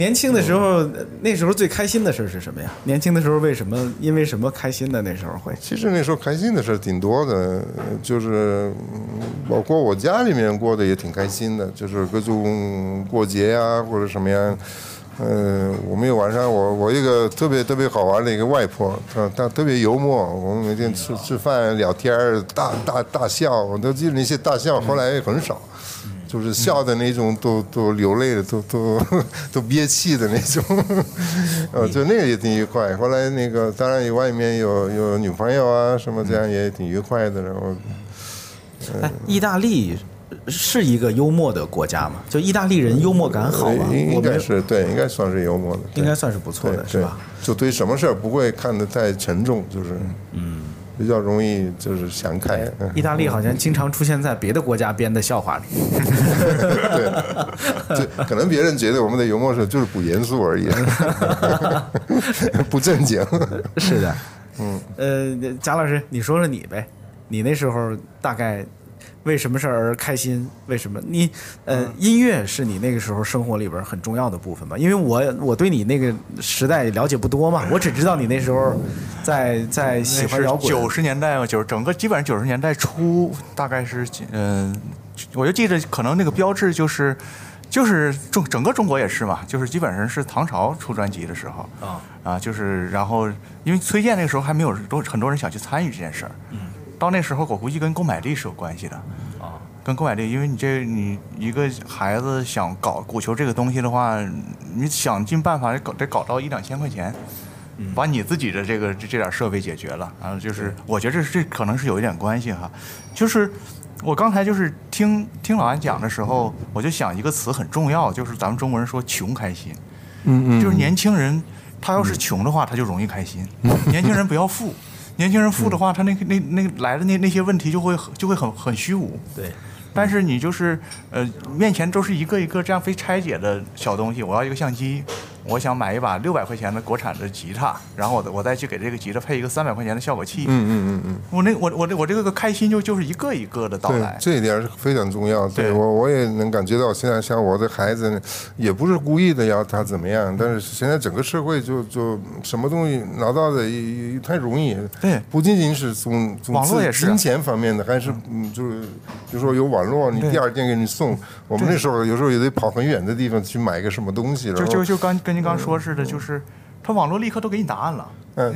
年轻的时候，那时候最开心的事儿是什么呀？年轻的时候为什么因为什么开心的？那时候会其实那时候开心的事儿挺多的，呃就是嗯包括我家里面过得也挺开心的，就是各种过节呀、或者什么样。呃，我们有晚上我我一个特别特别好玩的一个外婆，她她特别幽默，我们每天吃吃饭聊天儿大大大笑，我都记得那些大笑，后来很少。就是笑的那种都都流泪了，都都 都憋气的那种，呃，就那个也挺愉快。后来那个当然外面有有女朋友啊什么，这样也挺愉快的。然后哎，意大利是一个幽默的国家嘛？就意大利人幽默感好吧？呃应应该是对，应该算是幽默的，应该算是不错的，是吧？？就对什么事儿不会看得太沉重，就是嗯，比较容易就是想开。嗯意大利好像经常出现在别的国家编的笑话里。对，就可能别人觉得我们的幽默是就是不严肃而已，不正经。是的，嗯，呃，贾老师，你说说你呗，你那时候大概为什么事儿而开心？为什么你呃，音乐是你那个时候生活里边很重要的部分吧？因为我我对你那个时代了解不多嘛，我只知道你那时候在在喜欢摇滚，九十年代嘛，九整个基本上九十年代初，大概是嗯、我就记得可能那个标志就是。就是中整个中国也是嘛，就是基本上是唐朝出专辑的时候啊啊，就是然后因为崔健那个时候还没有多很多人想去参与这件事儿，嗯，到那时候我估计跟购买力是有关系的啊，跟购买力，因为你这你一个孩子想搞鼓球这个东西的话，你想尽办法得搞得搞到一两千块钱，把你自己的这个这这点设备解决了，然后就是我觉得这这可能是有一点关系哈，就是我刚才就是听听老安讲的时候，我就想一个词很重要，就是咱们中国人说穷开心，嗯就是年轻人他要是穷的话，他就容易开心，年轻人不要富。年轻人富的话，他那那那来的那那些问题就会就会很很虚无。对，但是你就是呃，面前都是一个一个这样非拆解的小东西。我要一个相机，我想买一把六百块钱的国产的吉他，然后我我再去给这个吉他配一个三百块钱的效果器。嗯嗯嗯嗯。我那我我这我这个开心就就是一个一个的到对来，。这一点是非常重要。对对我我也能感觉到，现在像我的孩子呢，也不是故意的要他怎么样，但是现在整个社会就就什么东西拿到的也也太容易。对不仅仅是从从网络也是金钱方面的，还是嗯，就是比如说有网络，你第二天给你送。我们那时候有时候也得跑很远的地方去买个什么东西，然后就就就刚跟您刚说似的，就是他网络立刻都给你答案了，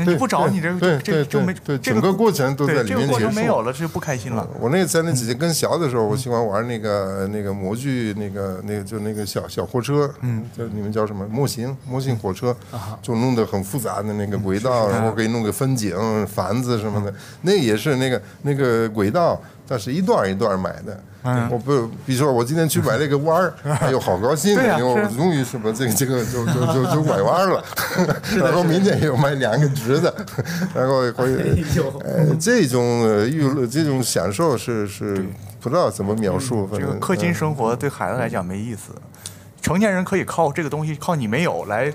你不找你这这就没整个过程都在这个过程没有了，这就不开心了。我那在那几年更小的时候，我喜欢玩那个那个模具，那个那个就那个小小货车，嗯，叫你们叫什么模型模型火车，就弄得很复杂的那个轨道，然后给你弄个风景、房子什么的，那也是那个那个轨道，它是一段一段买的。我不，比如说我今天去买了一个弯儿，哎呦，好高兴因为我终于什么这个这个就就就就拐弯了，然后明天又买两个直的，然后会呃这种呃娱乐这种享受是是不知道怎么描述，这个氪金嗯。生活对孩子来讲没意思。成年人可以靠这个东西，靠你没有来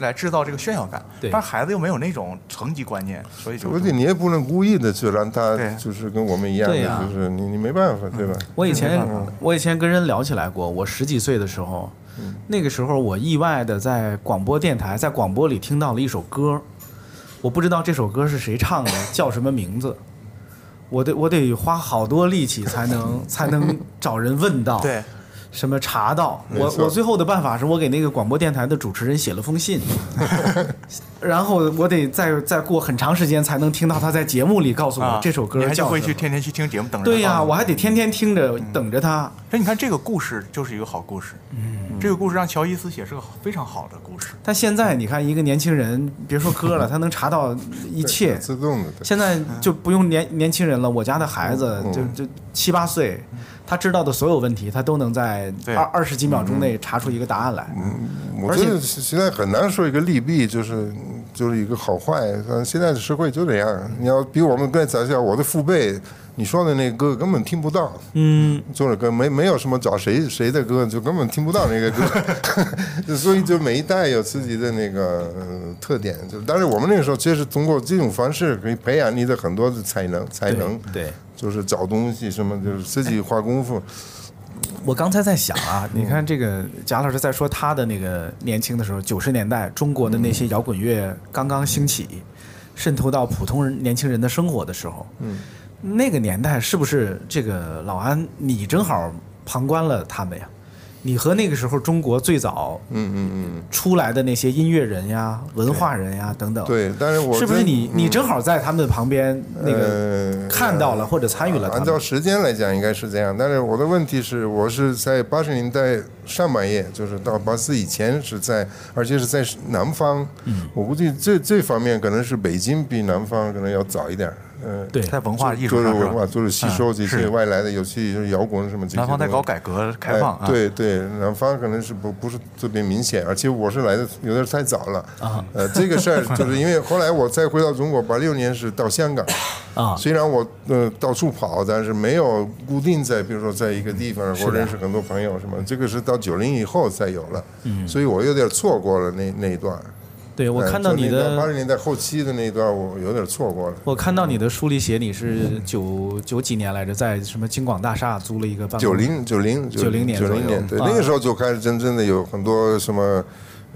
来制造这个炫耀感，对但孩子又没有那种成级观念，所以就而且你也不能故意的去让他就是跟我们一样的，对呀就是你你没办法，对吧？我以前嗯我以前跟人聊起来过，我十几岁的时候，那个时候我意外的在广播电台，在广播里听到了一首歌，我不知道这首歌是谁唱的，叫什么名字。我得我得花好多力气才能才能找人问到，对，什么查到。我我最后的办法是我给那个广播电台的主持人写了封信，然后我得再再过很长时间才能听到他在节目里告诉我啊，这首歌你还就叫什么。会去天天去听节目，等着对呀、我还得天天听着等着他。那你看这个故事就是一个好故事，嗯，这个故事让乔伊斯写是个非常好的故事，但现在你看，一个年轻人，别说歌了，他能查到一切。自动的，现在就不用年年轻人了，我家的孩子嗯。就就七八岁，他知道的所有问题，他都能在二二十几秒钟内查出一个答案来。而且我觉得现在很难说一个利弊，就是就是一个好坏。现在的社会就这样，你要比我们更早些，我的父辈，你说的那个歌根本听不到，嗯，就是歌没没有什么找谁谁的歌，就根本听不到那个歌，就所以就每一代有自己的那个、呃、特点。就但是我们那个时候其实通过这种方式可以培养你的很多的才能，才能对，就是找东西什么，就是自己花功夫。我刚才在想啊，你看这个贾老师在说他的那个年轻的时候，九十年代中国的那些摇滚乐刚刚兴起，渗透到普通人年轻人的生活的时候，嗯，那个年代是不是这个老安你正好旁观了他们呀？你和那个时候中国最早嗯嗯嗯，出来的那些音乐人呀、文化人呀等等，，对。但是我是不是真你你嗯正好在他们的旁边那个呃看到了或者参与了他按照？时间来讲，应该是这样。但是我的问题是，我是在八十年代上半叶，就是到八四以前是在，而且是在南方。嗯我估计这这方面可能是北京比南方可能要早一点儿。嗯、对，在文化艺术就是上文化，就是吸收这些外来的，尤其就是摇滚什么这些。南方在搞改革开放对对，南方可能是不不是特别明显，而且我是来的有点太早了啊。呃，这个事儿就是因为后来我再回到中国，八六年是到香港啊虽然我呃到处跑，但是没有固定在，比如说在一个地方，我认识很多朋友什么，这个是到九零以后才有了。嗯，所以我有点错过了那那一段。对我看到你的八十年代后期的那一段，我有点错过了。我看到你的书里写你是九九几年来着，在什么京广大厦租了一个办公九零九零九零年九零年，对，啊那个时候就开始真正的有很多什么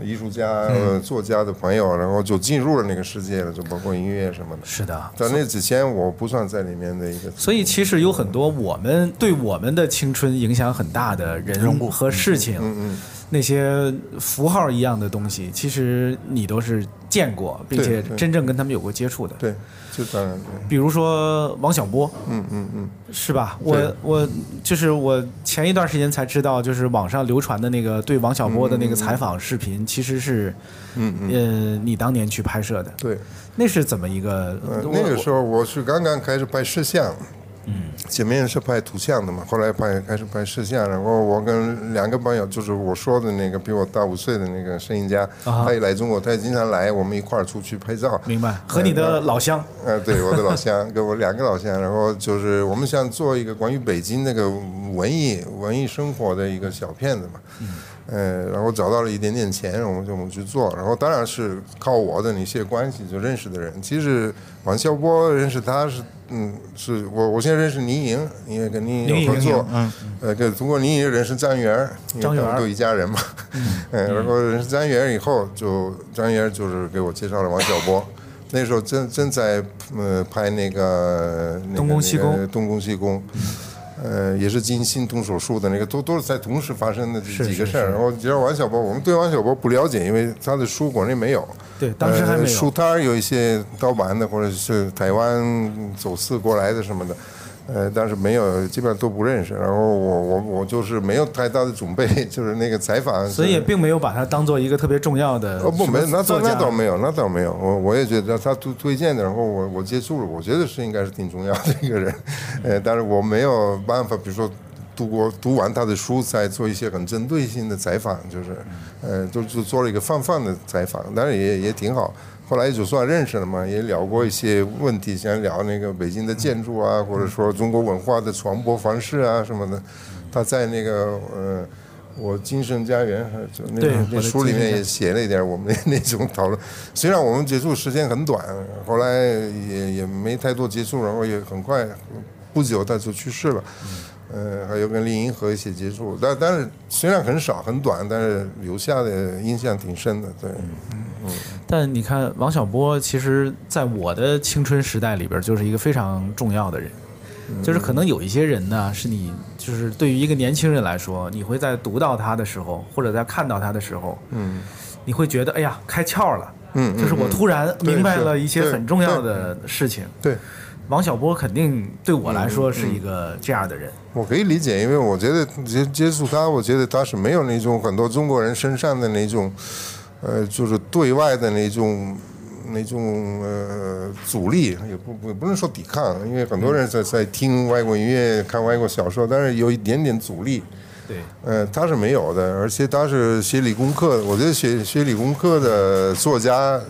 艺术家、呃作家的朋友，然后就进入了那个世界了，就包括音乐什么的。是的，在那之前，我不算在里面的一个。所以其实有很多我们对我们的青春影响很大的人物和事情，嗯嗯那些符号一样的东西，其实你都是见过，并且真正跟他们有过接触的。对，就当然对。比如说王小波，嗯嗯嗯，是吧？我我就是我前一段时间才知道，就是网上流传的那个对王小波的那个采访视频，其实是，嗯嗯呃，你当年去拍摄的，对。那是怎么一个？那个时候我是刚刚开始拍摄像，嗯，前面是拍图像的嘛，后来拍开始拍摄像，然后我跟两个朋友，就是我说的那个比我大五岁的那个摄影家，啊他也来中国，他也经常来，我们一块儿出去拍照。明白，和你的老乡，呃，对，我的老乡，跟我两个老乡，然后就是我们想做一个关于北京那个文艺文艺生活的一个小片子嘛，呃，然后找到了一点点钱，我们就我们去做，然后当然是靠我的那些关系就认识的人。其实王小波认识他是，嗯，是我我现在认识倪莹，因为跟倪莹有合作，嗯，呃，跟通过倪莹认识张元儿，因为张元都一家人嘛，嗯，然后认识张元以后，就张元就是给我介绍了王小波。那时候正正在呃拍那个那个东宫西宫那个东宫西宫，呃，也是进心动手术的那个，都都是在同时发生的这几个事儿。然后你道王小波，我们对王小波不了解，因为他的书国内没有。对，当时还没呃、书。摊儿有一些盗版的，或者是台湾走私过来的什么的，呃，但是没有，基本上都不认识。然后我我我就是没有太大的准备，就是那个采访，所以也并没有把它当做一个特别重要的哦不没那倒那倒没有那倒没有，我我也觉得他推推荐的，然后我我接触了，我觉得是应该是挺重要的一个人，呃，但是我没有办法，比如说读过读完他的书，再做一些很针对性的采访，就是，呃，就就做了一个泛泛的采访，但是也也挺好。后来就算认识了嘛，也聊过一些问题，想聊那个北京的建筑啊，或者说中国文化的传播方式啊什么的。他在那个呃，我精神家园还就那那书里面也写了一点我们那那种讨论。虽然我们接触时间很短，后来也也没太多接触，然后也很快不久他就去世了。呃，还有跟林银河一起接触，但但是虽然很少很短，但是留下的印象挺深的。对，嗯但你看，王小波其实在我的青春时代里边，就是一个非常重要的人。就是可能有一些人呢，是你就是对于一个年轻人来说，你会在读到他的时候，或者在看到他的时候，嗯你会觉得哎呀开窍了，嗯，就是我突然明白了一些很重要的事情。对。王小波肯定对我来嗯说是一个这样的人。我可以理解，因为我觉得接接触他，我觉得他是没有那种很多中国人身上的那种，呃，就是对外的那种那种呃阻力，也不不不能说抵抗，因为很多人在在听外国音乐、看外国小说，但是有一点点阻力。对，呃，他是没有的，而且他是学理工科的。我觉得学学理工科的作家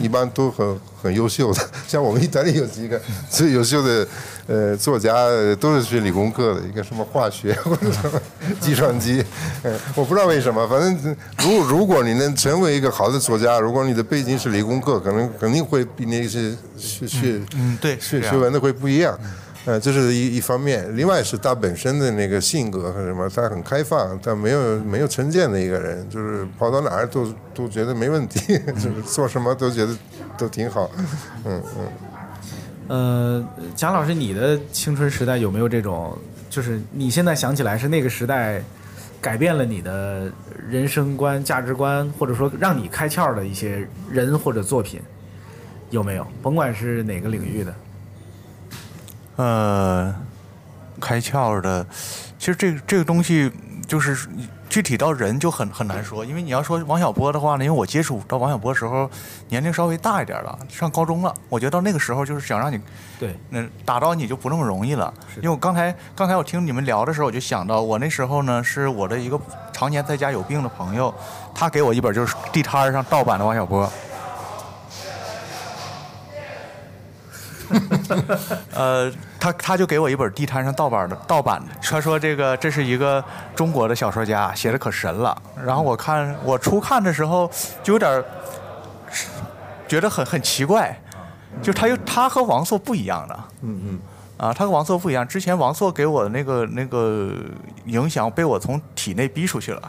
一般都很很优秀的，像我们意大利有几个 最优秀的呃作家呃都是学理工科的，一个什么化学 或者什么计算机，嗯，我不知道为什么，反正如如果你能成为一个好的作家，如果你的背景是理工科，可能肯定会比那些学学嗯，对，学学文的会不一样。呃，这是一一方面，另外是他本身的那个性格和什么，他很开放，他没有没有成见的一个人，就是跑到哪儿都都觉得没问题，就是做什么都觉得都挺好，嗯嗯。呃，蒋老师，你的青春时代有没有这种，就是你现在想起来是那个时代改变了你的人生观、价值观，或者说让你开窍的一些人或者作品，有没有？甭管是哪个领域的。呃，开窍的，其实这个这个东西就是具体到人就很很难说，因为你要说王小波的话呢，因为我接触到王小波的时候年龄稍微大一点了，上高中了，我觉得到那个时候就是想让你对，那打到你就不那么容易了，因为我刚才刚才我听你们聊的时候，我就想到我那时候呢是我的一个常年在家有病的朋友，他给我一本就是地摊儿上盗版的王小波。呃，他他就给我一本地摊上盗版的盗版的，他说这个这是一个中国的小说家写的可神了。然后我看我初看的时候就有点觉得很很奇怪，就他又他和王朔不一样的，嗯嗯，啊，他和王朔不一样。之前王朔给我的那个那个影响被我从体内逼出去了，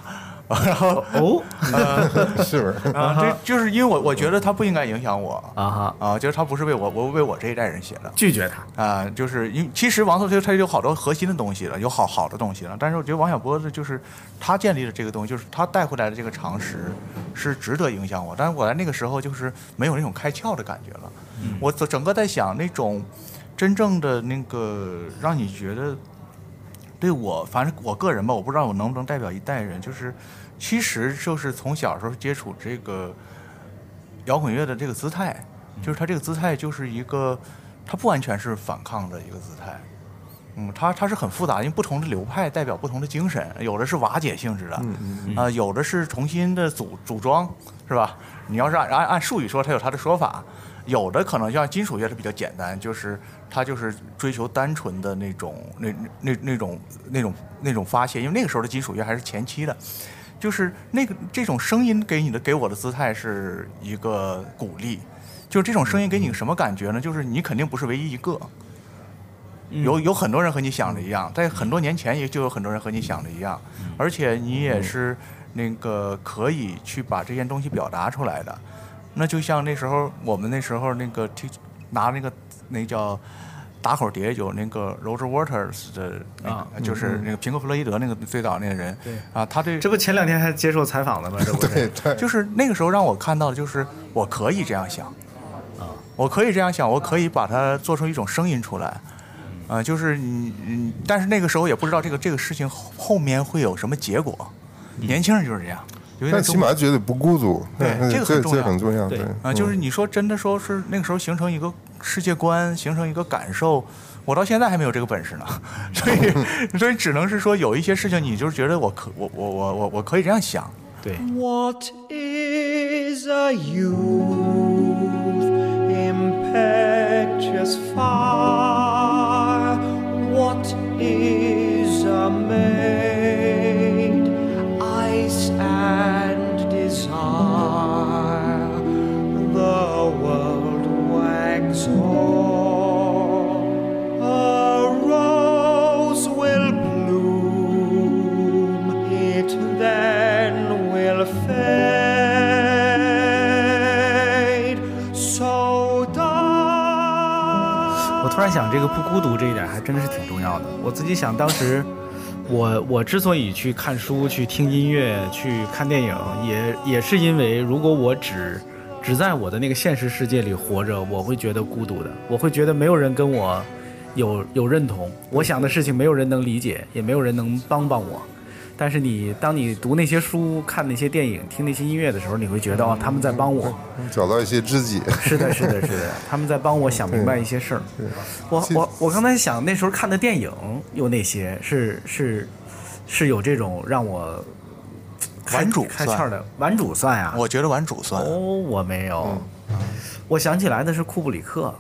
然后哦，是不是？啊，这就是因为我我觉得他不应该影响我啊哈，啊，就是他不是为我我为我这一代人写的。拒绝他。啊，就是因其实王朔他他有好多核心的东西了，有好好的东西了，但是我觉得王小波的就是他建立的这个东西，就是他带回来的这个常识是值得影响我，但是我在那个时候就是没有那种开窍的感觉了，我整整个在想那种真正的那个让你觉得对我，反正我个人吧，我不知道我能不能代表一代人，就是其实就是从小时候接触这个摇滚乐的这个姿态，就是他这个姿态就是一个，他不完全是反抗的一个姿态，嗯，它它是很复杂，因为不同的流派代表不同的精神，有的是瓦解性质的，嗯啊、有的是重新的组组装，是吧？你要是按按按术语说，它有它的说法，有的可能像金属乐是比较简单，就是它就是追求单纯的那种那那那种那种那种发泄，因为那个时候的金属乐还是前期的，就是那个这种声音给你的给我的姿态是一个鼓励，就是这种声音给你什么感觉呢？就是你肯定不是唯一一个。有有很多人和你想的一样，在很多年前也就有很多人和你想的一样，而且你也是那个可以去把这件东西表达出来的。那就像那时候我们那时候那个听拿那个那叫打口碟，有那个 Roger Waters 的就是那个平克·弗洛伊德那个最早那个人，对。啊，他对这不前两天还接受采访了吗？这不是？对对，就是那个时候让我看到的，就是我可以这样想，啊，我可以这样想，我可以把它做成一种声音出来，啊、就是你，你，但是那个时候也不知道这个这个事情后后面会有什么结果，年轻人就是这样，但起码觉得不孤独，对嗯这个很重要这很重要，对对啊、就是你说真的说是那个时候形成一个世界观，形成一个感受，我到现在还没有这个本事呢，所以所以只能是说有一些事情你就是觉得我可我我我我我可以这样想，对，What is a youth? Impetuous fire. What is a maid? 我突然想，这个不孤独这一点还真的是挺重要的。我自己想，当时我我之所以去看书、去听音乐、去看电影，也也是因为，如果我只只在我的那个现实世界里活着，我会觉得孤独的，我会觉得没有人跟我有有认同，我想的事情没有人能理解，也没有人能帮帮我。但是你当你读那些书、看那些电影、听那些音乐的时候，你会觉得哦，他们在帮我。找到一些知己，是的，是的，是的，他们在帮我想明白一些事儿。我我我刚才想，那时候看的电影有哪些是是是有这种让我开玩主开窍的？玩主算啊？我觉得玩主算。哦，我没有。我想起来的是库布里克。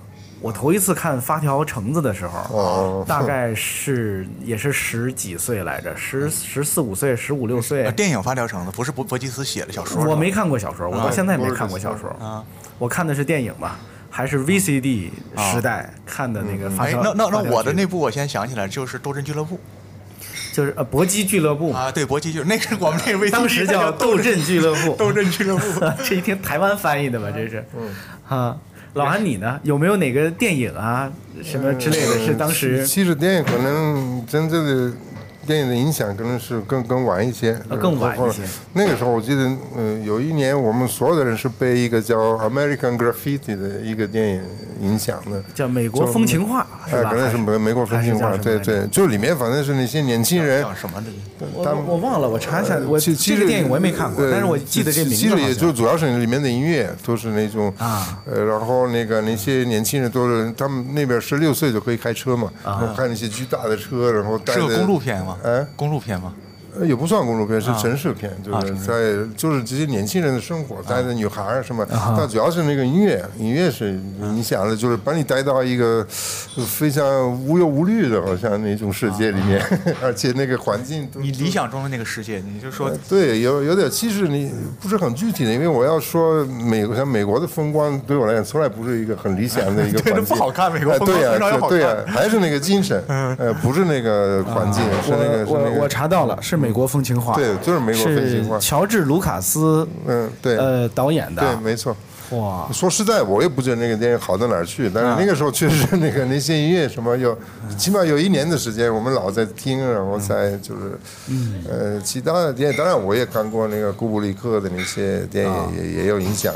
我头一次看《发条橙子》的时候，哦 大概是也是十几岁来着，十十四五岁，十五六岁呃，。电影发条橙子不是博博吉斯写的小说，我没看过小说，我到现在也没看过小说。啊。我看的是电影吧，还是 VCD 时代看的那个发哎，条。那那我的那部我先想起来就是《斗阵俱乐部就是呃搏击俱乐部》，啊，对，搏击俱，那个是我们那个 当时叫斗阵俱乐部。斗阵俱乐部。这一听台湾翻译的吧，这是。嗯。啊，老韩你呢？有没有哪个电影啊，什么之类的，是当时其实电影可能真正的电影的影响可能是更更晚一些，呃更晚一些那个时候我记得，嗯、有一年我们所有的人是被一个叫《American Graffiti》的一个电影影响的。叫《美国风情画》是哎，吧？可能是美美国风情画，对对，就里面反正是那些年轻人，叫什么的？我我忘了，我查一下。我其其实这个电影我也没看过，呃但是我记得这名字。其实也就主要是里面的音乐都是那种啊，呃，然后那个那些年轻人都是他们那边十六岁就可以开车嘛，啊然后开那些巨大的车，然后带着是个公路片吗？哎，公路片吗？呃也不算公路片，是啊城市片，就是在就是这些年轻人的生活，带着女孩儿什么，但主要是那个音乐，音乐是你想的，就是把你带到一个非常无忧无虑的，好像那种世界里面，而且那个环境都你理想中的那个世界，你就说呃对，有有点，其实你不是很具体的，因为我要说美国，像美国的风光对我来讲从来不是一个很理想的一个 对环境，那不好看美国哎风光对呀、对呀、看。还是那个精神，呃，不是那个环境，是那个是我那个，我我查到了，是美国风情画。对，就是美国风情画，乔治·卢卡斯嗯，对，呃导演的。对，没错。哇，说实在，我也不觉得那个电影好到哪儿去，但是那个时候确实那个那些音乐什么有，起码有一年的时间，我们老在听，然后在就是，嗯呃，其他的电影，当然我也看过那个库布里克的那些电影，也也有影响，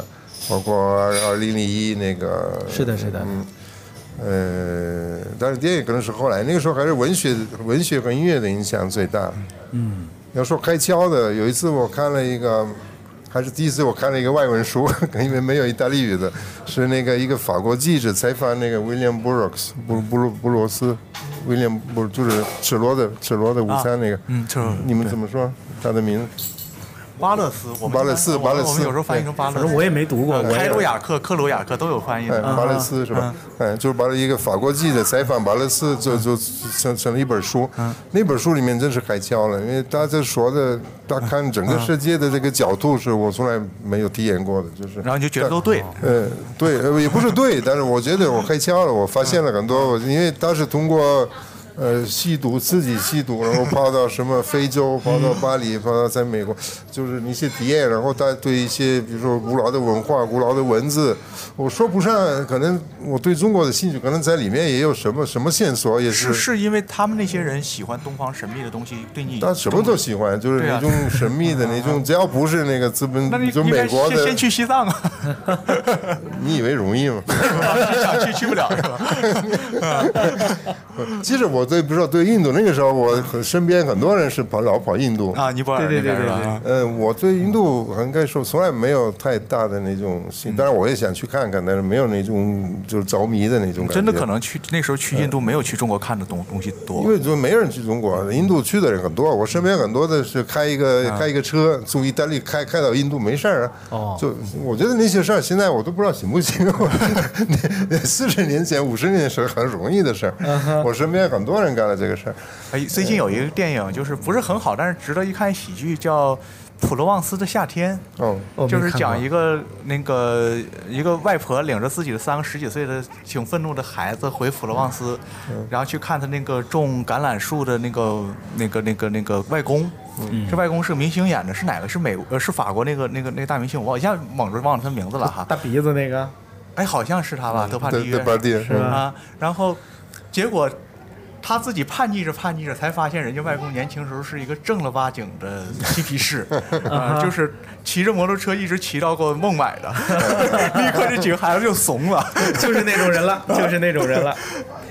包括二二零零一那个，是的，是的。嗯，呃，但是电影可能是后来，那个时候还是文学、文学和音乐的影响最大。嗯，要说开窍的，有一次我看了一个，还是第一次我看了一个外文书，因为没有意大利语的，是那个一个法国记者采访那个 William Burroughs 布布鲁布罗斯，威廉不是就是赤裸的赤裸的午餐那个，嗯，就是你们怎么说他的名字？巴勒斯，我们巴勒斯巴勒斯我们有时候翻译成巴勒斯。反正我也没读过，呃我也开鲁亚克、克鲁亚克都有翻译。巴勒斯是吧？哎，就是把一个法国记者采访巴勒斯，就就成成了一本书。那本书里面真是开窍了，因为他这说的，他看整个世界的这个角度是我从来没有体验过的，就是。然后你就觉得都对，呃，对，呃也不是对，但是我觉得我开窍了，我发现了很多，我因为他是通过。呃，吸毒自己吸毒，然后跑到什么非洲，跑到巴黎，跑到在美国，就是那些体验，然后他对一些比如说古老的文化、古老的文字，我说不上，可能我对中国的兴趣，可能在里面也有什么什么线索，也是是因为他们那些人喜欢东方神秘的东西，对你他什么都喜欢，就是那种神秘的 那种，只要不是那个资本那你，就美国的先先，去西藏啊，你以为容易吗？想去去不了是吧？其实我对不是说对印度那个时候，我很身边很多人是跑老跑印度。啊，尼泊尔那对对对对边是吧？呃，我对印度应该说从来没有太大的那种兴，当然我也想去看看，但是没有那种就是着迷的那种感觉。真的可能去那时候去印度没有去中国看的东东西多因。为就没人去中国，印度去的人很多。我身边很多的是开一个、开一个车从意大利开开到印度没事儿啊。哦就我觉得那些事儿现在我都不知道行不行。那四十年前、五十年前是很容易的事儿。我身边很多人干了这个事儿。哎，最近有一个电影，就是不是很好，但是值得一看喜剧，叫《普罗旺斯的夏天》。哦，就是讲一个那个一个外婆领着自己的三个十几岁的挺愤怒的孩子回普罗旺斯，然后去看他那个种橄榄树的那个那个那个那个外公。这外公是明星演的，是哪个？是美国呃是法国那个那个那个大明星，我一下猛着忘了他名字了哈。大鼻子那个，哎，好像是他吧，德帕对迪约是啊。然后结果他自己叛逆着叛逆着，才发现人家外公年轻时候是一个正儿八经的 嬉皮士，啊，就是骑着摩托车一直骑到过孟买的，立刻这几个孩子就怂了。就是那种人了，就是那种人了。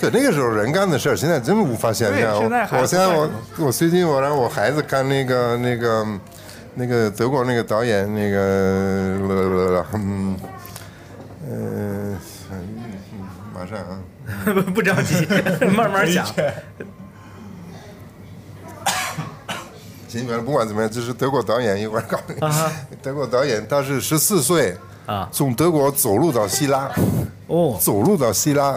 对，那个时候人干的事儿，现在真无法想象。现在我现在我我最近我让我孩子看那个那个那个德国那个导演那个嗯呃马上啊，不 不着急，慢慢想。行，反正不管怎么样，这是德国导演，一会儿告诉你啊。德国导演他是十四岁啊从德国走路到希腊。哦，走路到希腊，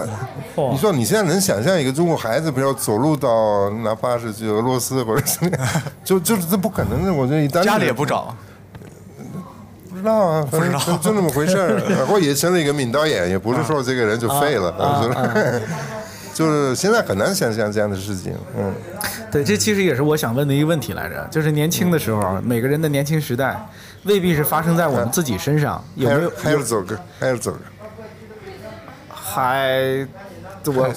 嚯你说你现在能想象一个中国孩子，比如走路到哪怕是去俄罗斯或者什么样，就就是这不可能的。我觉得意大利家里也不找，不知道啊，反正就就那么回事儿。然后也成了一个名导演，也不是说这个人就废了，就是 就是现在很难想象这样的事情。嗯，对，这其实也是我想问的一个问题来着，就是年轻的时候，每个人的年轻时代，未必是发生在我们自己身上，有没有？还是走个，还是走个，还我。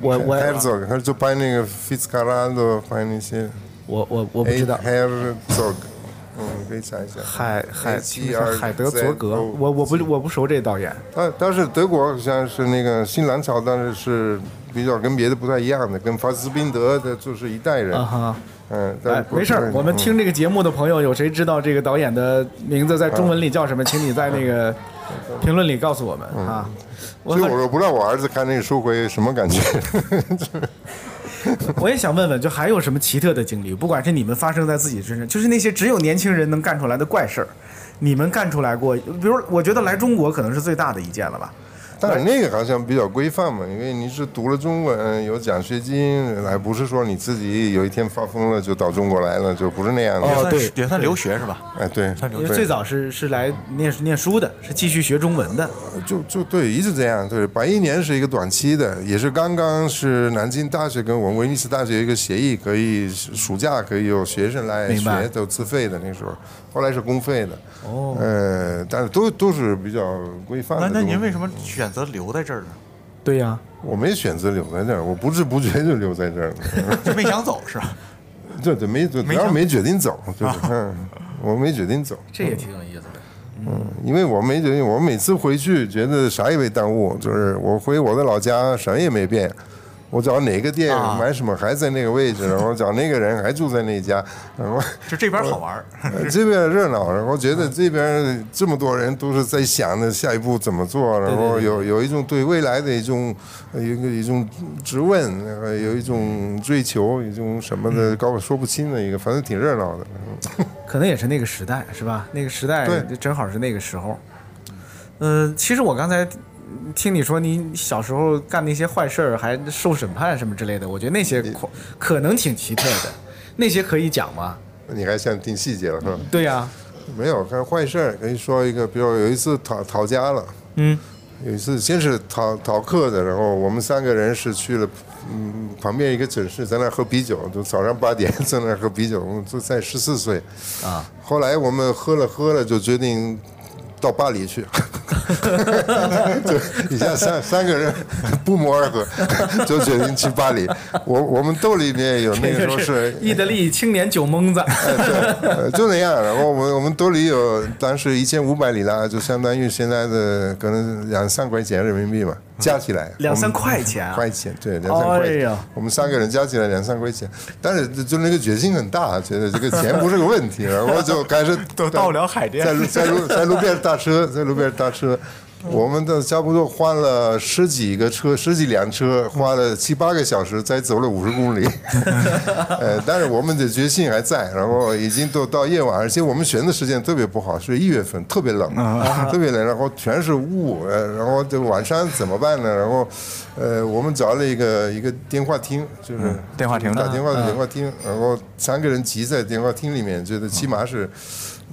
我我还是走个，还是就拍那个 Fitzcarraldo，拍那些，我我我不知道。还是走个，嗯，可以查一下。海海海德佐格，我我不我不熟这导演。但但是德国好像是那个新蓝潮，但是是比较跟别的不太一样的，跟法斯宾德的就是一代人。啊哈，嗯，哎，没事儿，我们听这个节目的朋友，有谁知道这个导演的名字在中文里叫什么？请你在那个评论里告诉我们啊。我所以我说不知道我儿子看那个书会什么感觉。我也想问问，就还有什么奇特的经历？不管是你们发生在自己身上，就是那些只有年轻人能干出来的怪事儿，你们干出来过？比如，我觉得来中国可能是最大的一件了吧？但是那个好像比较规范嘛，因为你是读了中文，有奖学金，还不是说你自己有一天发疯了就到中国来了，就不是那样的。也算哦对也算留学是吧？哎，对，算留因为最早是是来念念书的，是继续学中文的。就就对，一直这样。对，八一年是一个短期的，也是刚刚是南京大学跟我们威尼斯大学一个协议，可以暑假可以有学生来学，都自费的那时候，后来是公费的。哦。呃，但是都都是比较规范的那。那您为什么选择留在这儿呢？对呀、我没选择留在这儿，我不知不觉就留在这儿了。就没想走是吧？对对，没主要没决定走，就是嗯，我没决定走。这也挺有意思的。嗯因为我没决定，我每次回去觉得啥也没耽误，就是我回我的老家啥也没变，我找哪个店啊买什么还在那个位置，然后找那个人还住在那家，然后 就这边好玩这边热闹，然后觉得这边这么多人都是在想着下一步怎么做，然后有有一种对未来的一种呃一个一种质问，呃有一种追求，一种什么的搞说不清的一个，反正挺热闹的。可能也是那个时代，是吧？那个时代正好是那个时候。嗯、其实我刚才听你说你小时候干那些坏事儿，还受审判什么之类的，我觉得那些可可能挺奇特的。那些可以讲吗？你还想听细节了是吧？对呀、没有，看坏事儿跟你说一个，比如有一次逃逃家了，嗯，有一次先是逃逃课的，然后我们三个人是去了，嗯，旁边一个城市，在那喝啤酒，就早上八点在那儿喝啤酒，就才十四岁，啊，后来我们喝了喝了，就决定到巴黎去，就你像三三个人不谋而合，就决定去巴黎。我我们兜里面有那个时候是意大利青年酒蒙子，呃，就那样。然后我们我们兜里有当时一千五百里拉，就相当于现在的可能两三块钱人民币嘛，加起来两三块钱啊。块钱对，两三块钱。哎我们三个人加起来两三块钱，但是就就那个决心很大，觉得这个钱不是个问题，然后就开始都到不了海淀在路在路在路边搭车，在路边搭车。我们的差不多换了十几个车，十几辆车，花了七八个小时，才走了五十公里。呃，但是我们的决心还在，然后已经都到夜晚，而且我们选的时间特别不好，是一月份，特别冷，特别冷，然后全是雾，呃，然后这晚上怎么办呢？然后，呃，我们找了一个一个电话亭，就是电话亭打电话的电话亭，然后三个人挤在电话亭里面，觉得起码是。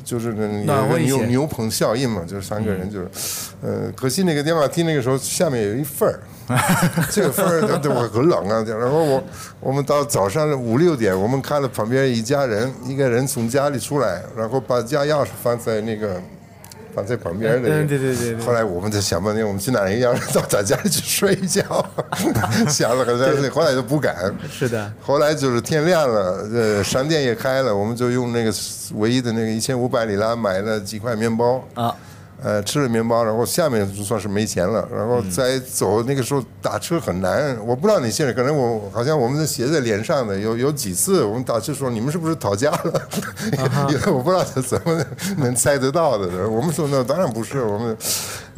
就是那有个牛牛棚效应嘛，就是三个人就是，呃，可惜那个电话亭那个时候下面有一份儿，这个份儿它对我很冷啊。然后我我们到早上五六点，我们看到旁边一家人，一个人从家里出来，然后把家钥匙放在那个放在旁边的。嗯对对对对后来我们在想半天，我们去哪一样 到咱家里去睡一觉，想了很长时间，后来就不敢。是的，后来就是天亮了，呃，商店也开了，我们就用那个唯一的那个一千五百里拉买了几块面包。啊，呃，吃了面包，然后下面就算是没钱了，然后再走。那个时候打车很难，我不知道你现在可能我好像我们的写在脸上的有 有几次我们打车说你们是不是讨价了？因为 我不知道他怎么能猜得到的。我们说那当然不是，我们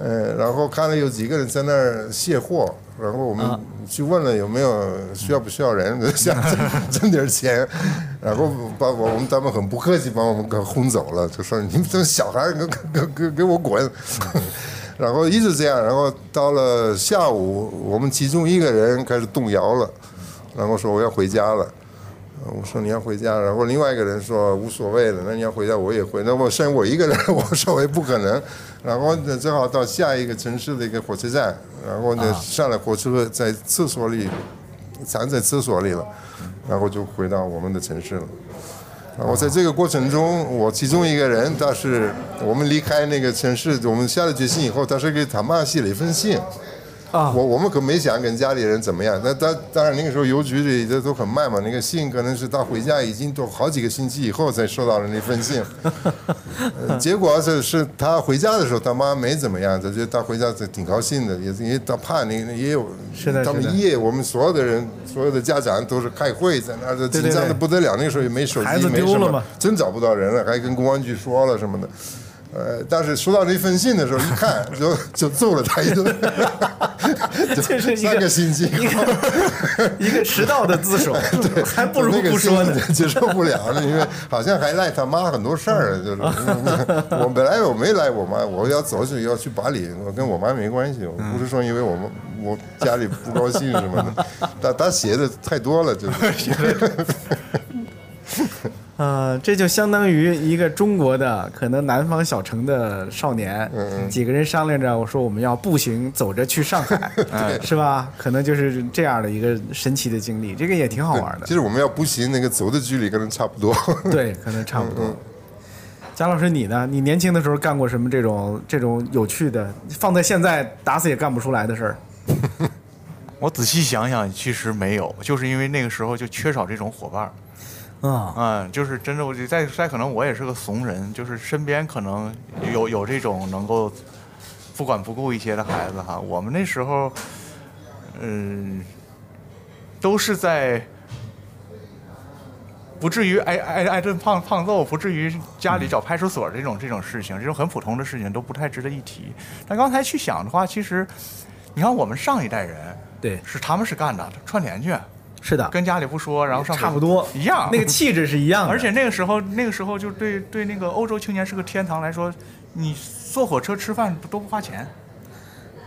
呃，然后看了有几个人在那儿卸货。然后我们去问了有没有需要不需要人，想挣 挣点钱，然后把我我们他们很不客气把我们给轰走了，就说你们这小孩给给给给我滚，然后一直这样，然后到了下午，我们其中一个人开始动摇了，然后说我要回家了。呃我说你要回家，然后另外一个人说无所谓了，那你要回家我也回，那我剩我一个人，我说我也不可能，然后呢正好到下一个城市的一个火车站，然后呢上了火车，在厕所里藏在厕所里了，然后就回到我们的城市了。然后在这个过程中，我其中一个人，他是我们离开那个城市，我们下了决心以后，他是给他妈写了一封信。啊。我我们可没想跟家里人怎么样，那当当然那个时候邮局里的都很慢嘛，那个信可能是他回家已经都好几个星期以后才收到了那封信，呃 结果是是他回家的时候，他妈没怎么样，他就他回家是挺高兴的，也是因为他怕那个也有，他们一夜我们所有的人，所有的家长都是开会在那儿，紧张的不得了，那个时候也没手孩子机，没什么丢了嘛，真找不到人了，还跟公安局说了什么的。呃，但是收到这封信的时候，一看 就就揍了他一顿，就这是三个星期一个一个迟到的自首，对还不如那个不说呢。接受不了了，因为好像还赖他妈很多事儿，就是我本来我没赖我妈，我要走是要去巴黎，我跟我妈没关系，我不是说因为我们我家里不高兴什么的，他他写的太多了，就是。呃，这就相当于一个中国的可能南方小城的少年，几个人商量着，我说我们要步行走着去上海，是吧？可能就是这样的一个神奇的经历，这个也挺好玩的其。实我们要步行，那个走的距离可能差不多。对，可能差不多。贾老师，你呢？你年轻的时候干过什么这种这种有趣的，放在现在打死也干不出来的事儿？我仔细想想，其实没有，就是因为那个时候就缺少这种伙伴儿。啊，嗯，就是真的，我再再可能我也是个怂人，就是身边可能有有这种能够不管不顾一些的孩子哈。我们那时候，嗯、都是在不至于挨挨挨顿胖胖揍，不至于家里找派出所这种这种事情，这种很普通的事情都不太值得一提。但刚才去想的话，其实你看我们上一代人对，是他们是干的串联去，是的，跟家里不说，然后上差不多。一样，那个气质是一样的。而且那个时候，那个时候就对对那个欧洲青年是个天堂来说，你坐火车吃饭都不花钱，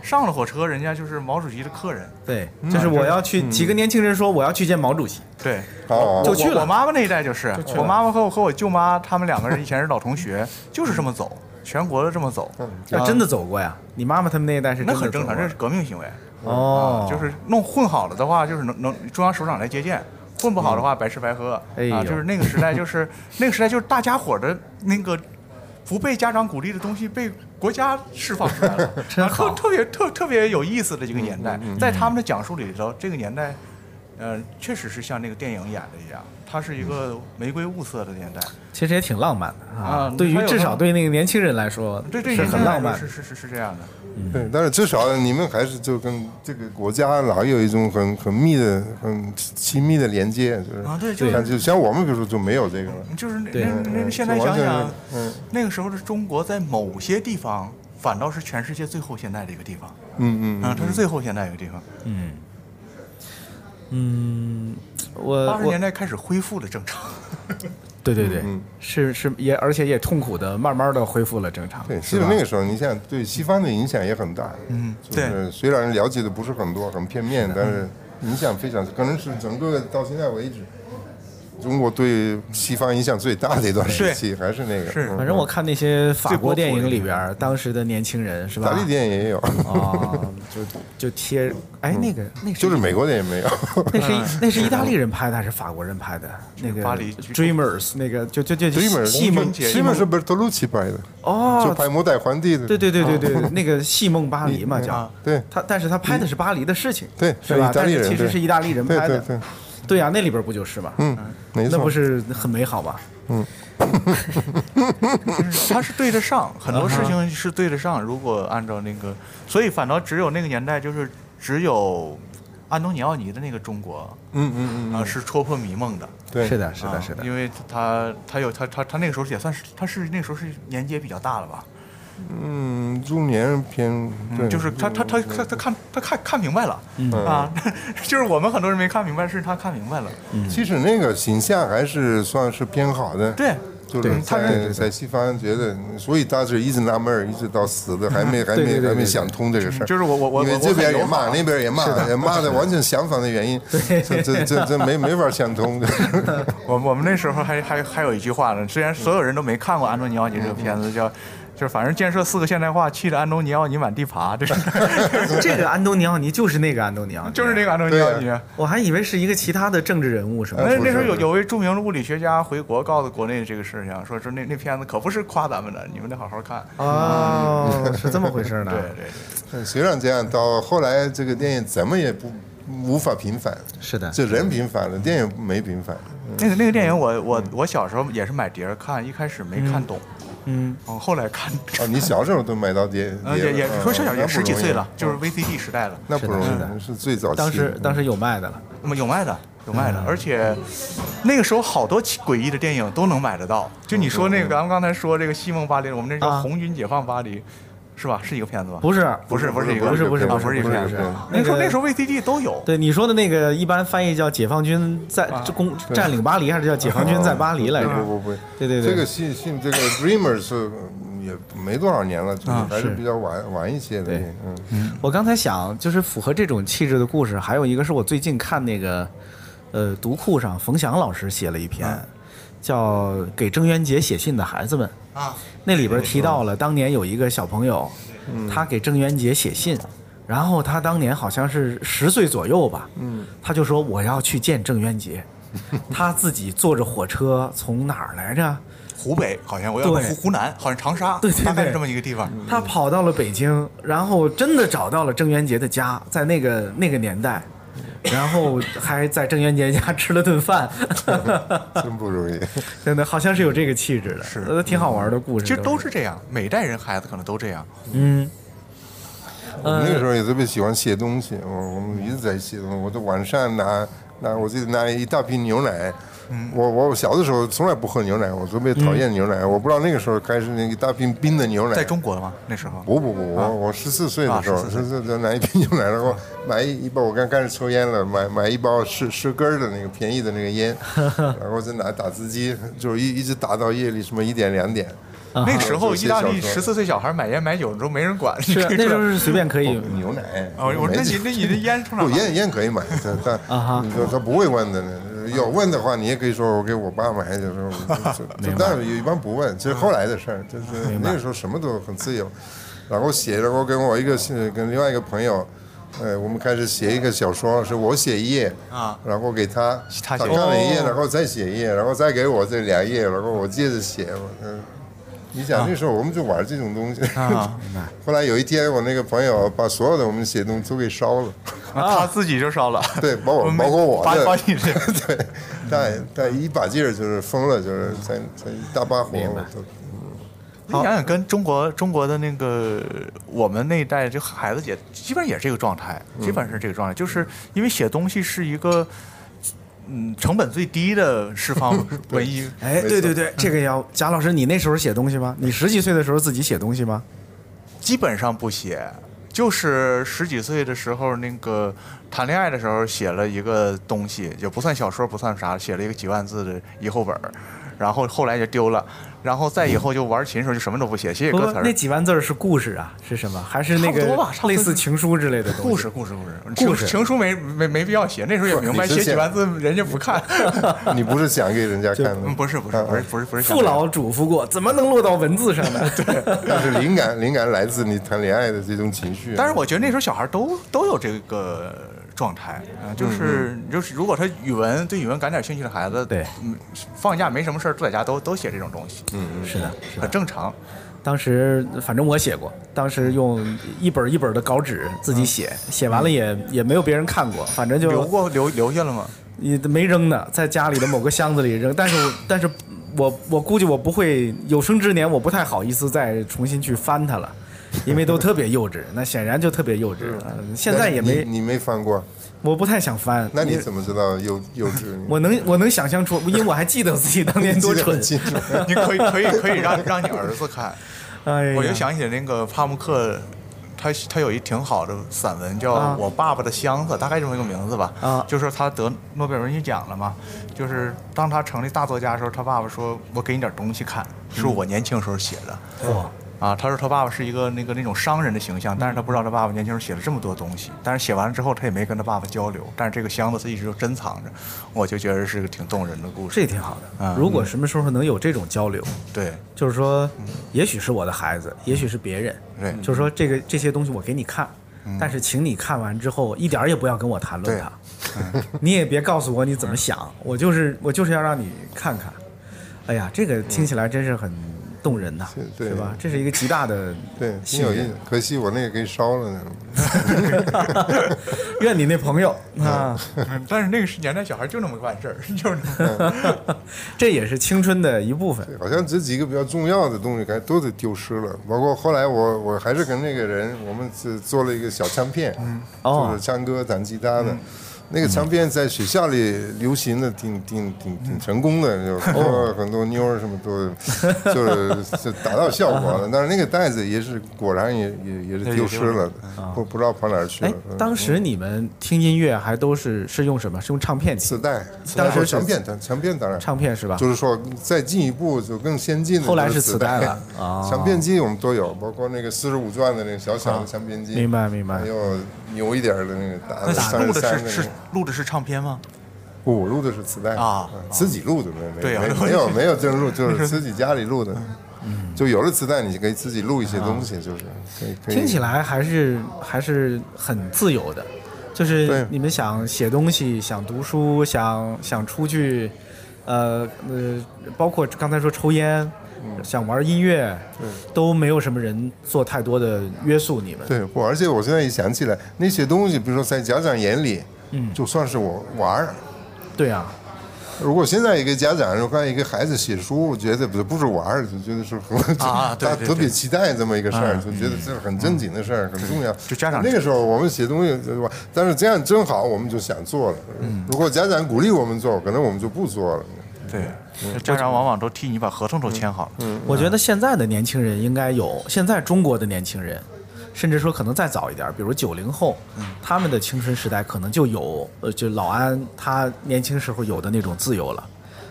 上了火车，人家就是毛主席的客人。对，就是我要去，几个年轻人说我要去见毛主席，对，哦，就去了我我。妈妈那一代就是，我妈妈和我和我舅妈他们两个人以前是老同学，就是这么走，全国的这么走，啊，真的走过呀。你妈妈他们那一代是真的那很正常，这是革命行为。哦。啊，，就是弄混好了的话，就是能能中央首长来接见；混不好的话，白吃白喝。哎啊，就是那个时代，就是 那个时代，就是大家伙的那个不被家长鼓励的东西被国家释放出来了，真啊特好特别特特别有意思的这个年代，在他们的讲述里头，这个年代。呃，确实是像那个电影演的一样，它是一个玫瑰雾色的年代，其实也挺浪漫的啊啊。对于至少对那个年轻人来说，对对，是很浪漫是是是是这样的。对，但是至少你们还是就跟这个国家老有一种很很密的、很亲密的连接，就是啊对就像就像我们比如说就没有这个了，就是那那现在想想，嗯那个时候的中国在某些地方反倒是全世界最后现代的一个地方，嗯嗯啊，它是最后现代一个地方。嗯嗯，我八十年代开始恢复了正常，对对对嗯，是是也而且也痛苦的慢慢的恢复了正常。对，其实那个时候你想对西方的影响也很大，嗯就是虽然了解的不是很多，很片面，但是影响非常，可能是整个到现在为止，中国对西方影响最大的一段时期，还是那个。是嗯反正我看那些法国电影里边儿，当时的年轻人是吧？意大利电影也有，啊，就就贴，哎，那个那个就是美国电影没有。那是一 那是意大利人拍的还是法国人拍的？那个巴黎 Dreamers 那个就就就 Dreamer，戏梦节西蒙是 bertolucci 鲁奇拍的哦，就哦，拍《末代皇帝》的。对对对对对，那个戏梦巴黎嘛叫啊。对他，但是他拍的是巴黎的事情，对是吧？是意大利人但是其实是意大利人拍的，对对对，对呀，那里边不就是嘛？嗯，没错。那不是很美好吗？它是对得上，很多事情是对得上。如果按照那个，所以反倒只有那个年代，就是只有安东尼奥尼的那个中国嗯嗯嗯啊，是戳破迷梦的。对，是的，是的，啊是的。因为他他有他他他那个时候也算是他是那时候是年纪也比较大了吧，嗯，中年偏对，嗯就是他他他他他看他看看明白了。嗯。啊，就是我们很多人没看明白，是他看明白了。其实那个形象还是算是偏好的。对，就是他在在西方觉得，所以他是一直纳闷儿，一直到死的还没还没还没想通这个事儿。就是我我我我因为这边也骂，那边也骂，也骂的完全相反的原因，这这这这没没法想通。我我们那时候还还还有一句话呢，虽然所有人都没看过安东尼奥尼这个片子，叫就是反正建设四个现代化，气得安东尼奥尼满地爬，这是 这个安东尼奥尼就是那个安东尼奥尼，就是那个安东尼奥尼。我还以为是一个其他的政治人物什么的。那那时候有有位著名的物理学家回国告诉国内这个事情，说说那那片子可不是夸咱们的，你们得好好看。哦，是这么回事呢。对对对，虽然这样，到后来这个电影怎么也不无法平反，是的，就人平反了，电影没平反。那个那个电影我我我小时候也是买碟儿看，一开始没看懂，嗯，哦，后来看，哦，你小时候都买到碟呃碟了，也也嗯说小小也十几岁了，就是 VCD 时代了。那不容是的易，是最早。当时当时有卖的了。那么有卖的，有卖的，而且那个时候好多诡异的电影都能买得到。就你说那个，咱们刚才说这个《西蒙巴黎》，我们那叫啊《红军解放巴黎》，是吧？是一个片子吧？不是，不是，不是一个，不是不是啊不是不是不是一个片子不是。那时候那时候 VCD 都有。对你说的那个，一般翻译叫解放军在啊攻占领巴黎，还是叫解放军在巴黎来着？不不不，对对对这个信信这个 Dreamer 是也没多少年了，就是还是比较晚晚一些的对。嗯，我刚才想，就是符合这种气质的故事，还有一个是我最近看那个，呃，读库上冯翔老师写了一篇，叫《给郑渊洁写信的孩子们》啊，那里边提到了当年有一个小朋友，他给郑渊洁写信，然后他当年好像是十岁左右吧，嗯，他就说我要去见郑渊洁，他自己坐着火车从哪儿来着？湖北好像我要对。湖湖南，好像长沙，对对对大概是这么一个地方。他跑到了北京，然后真的找到了郑渊洁的家，在那个那个年代，然后还在郑渊洁家吃了顿饭，真不容易。真的好像是有这个气质的，是呃挺好玩的故事。其实都是这样，每代人孩子可能都这样。嗯，我们那个时候也特别喜欢写东西，我我们一直在写东西。我都晚上拿拿我记得拿一大瓶牛奶。我我小的时候从来不喝牛奶，我特别讨厌牛奶。我不知道那个时候开始那一大瓶冰的牛奶。在中国吗？那时候不不不，我我十四岁的时候，啊14岁十四岁拿一瓶牛奶，然后买一一包，我刚开始抽烟了，买买一包十十根儿的那个便宜的那个烟，然后再拿打字机，就是一一直打到夜里什么一点两点。那时候意大利十四岁小孩买烟买酒都没人管，是啊那时候是随便可以。牛奶。哦，我那你那你的烟从哪不？烟烟可以买，但 但啊哈你说他不会问的呢。有问的话，你也可以说我给我爸买，就是 但是一般不问，这是后来的事儿，就是那个时候什么都很自由。然后写，然后跟我一个是跟另外一个朋友，呃，我们开始写一个小说，是我写一页啊然后给他，他写看了一页，哦然后再写一页，然后再给我这两页，然后我接着写，嗯。你想那时候我们就玩这种东西，啊 后来有一天我那个朋友把所有的我们写的东西都给烧了，他自己就烧了。对，包括我没包括我把的，把你这对，但但一把劲儿就是疯了，就是在在一大把火，明白。我都你想想，跟中国中国的那个我们那一代就孩子也基本上也是这个状态，基本上是这个状态，就是因为写东西是一个嗯成本最低的释放文艺。哎，对对对，这个要贾老师，你那时候写东西吗？你十几岁的时候自己写东西吗？基本上不写，就是十几岁的时候，那个谈恋爱的时候写了一个东西，也不算小说，不算啥，写了一个几万字的译后本儿，然后后来就丢了，然后再以后就玩琴的时候就什么都不写，写写歌词那几万字是故事啊，是什么？还是那个类似情书之类的东西？故事，故事，故事，故事情情书没没没必要写，那时候也明白 写写几万字人家不看。你不是想给人家看的嗯，，不是不是不是不是不是想父老嘱咐过，怎么能落到文字上呢？对，但是灵感灵感来自你谈恋爱的这种情绪。但是我觉得那时候小孩都都有这个状态啊，就是就是如果他语文对语文感点兴趣的孩子，对嗯，放假没什么事儿，坐在家都都写这种东西，嗯，是的，是的很。正常。当时反正我写过，当时用一本一本的稿纸自己写，写完了也也没有别人看过，反正就留过留留下了吗？也没扔呢，在家里的某个箱子里扔。但是但是我我估计我不会有生之年，我不太好意思再重新去翻它了，因为都特别幼稚。那显然就特别幼稚。嗯现在也没，你你没翻过，我不太想翻。那你怎么知道幼幼稚？我能我能想象出，因为我还记得自己当年多 蠢。你可以可以可以让让你儿子看。哎，我就想起那个帕慕克，他他有一挺好的散文叫啊《我爸爸的箱子》，大概这么一个名字吧。啊就是他得诺贝尔文学奖了嘛，就是当他成立大作家的时候，他爸爸说：“我给你点东西看，是我年轻时候写的。哇啊，他说他爸爸是一个那个那种商人的形象，但是他不知道他爸爸年轻时候写了这么多东西，但是写完了之后他也没跟他爸爸交流，但是这个箱子他一直就珍藏着，我就觉得是个挺动人的故事。这挺好的。嗯如果什么时候能有这种交流，对就是说，也许是我的孩子，也许是别人，就是说这个这些东西我给你看，但是请你看完之后一点儿也不要跟我谈论对它，你也别告诉我你怎么想，我就是我就是要让你看看。哎呀，这个听起来真是很动人呐，对是吧？这是一个极大的 对，挺信任有意思。可惜我那个给烧了呢。愿你那朋友啊，嗯但是那个年代小孩就那么办事儿，就是这也是青春的一部分。好像这几个比较重要的东西，该都得丢失了。包括后来我我还是跟那个人，我们是做了一个小唱片，哦就是唱歌弹吉他的。那个唱片在学校里流行的挺挺挺挺成功的，就很多很多妞儿什么都，就是是达到效果了。但是那个袋子也是果然也也也是丢失了，不不知道跑哪儿去哎了。嗯，当时你们听音乐还都是是用什么？是用唱片听磁？带，当时是唱片，唱片当然。唱片是吧？就是说再进一步就更先进的，后来是磁带。了。哦。唱片机我们都有，包括那个四十五转的那个小小的唱片机，明白明白。还有牛一点的那个打的那三三的录的是唱片吗？不，我录的是磁带啊嗯自己录的没没没没有没有就是录，就是自己家里录的。就有了磁带，你可以自己录一些东西，就是可以可以。听起来还是还是很自由的，就是你们想写东西、想读书、想想出去，呃呃，包括刚才说抽烟，嗯想玩音乐，都没有什么人做太多的约束你们。对，我，而且我现在一想起来，那些东西，比如说在家长眼里，嗯就算是我玩儿，对啊，如果现在一个家长如果看一个孩子写书，我觉得不是不是玩儿，就觉得是很他啊对对对特别期待这么一个事儿，嗯就觉得这是很正经的事儿，很重要。就家长那个时候我们写东西对吧？但是这样真好，我们就想做了。如果家长鼓励我们做，可能我们就不做了。对，家长往往都替你把合同都签好了。我觉得现在的年轻人应该有，现在中国的年轻人，甚至说可能再早一点，比如九零后，他们的青春时代可能就有，呃，就老安他年轻时候有的那种自由了，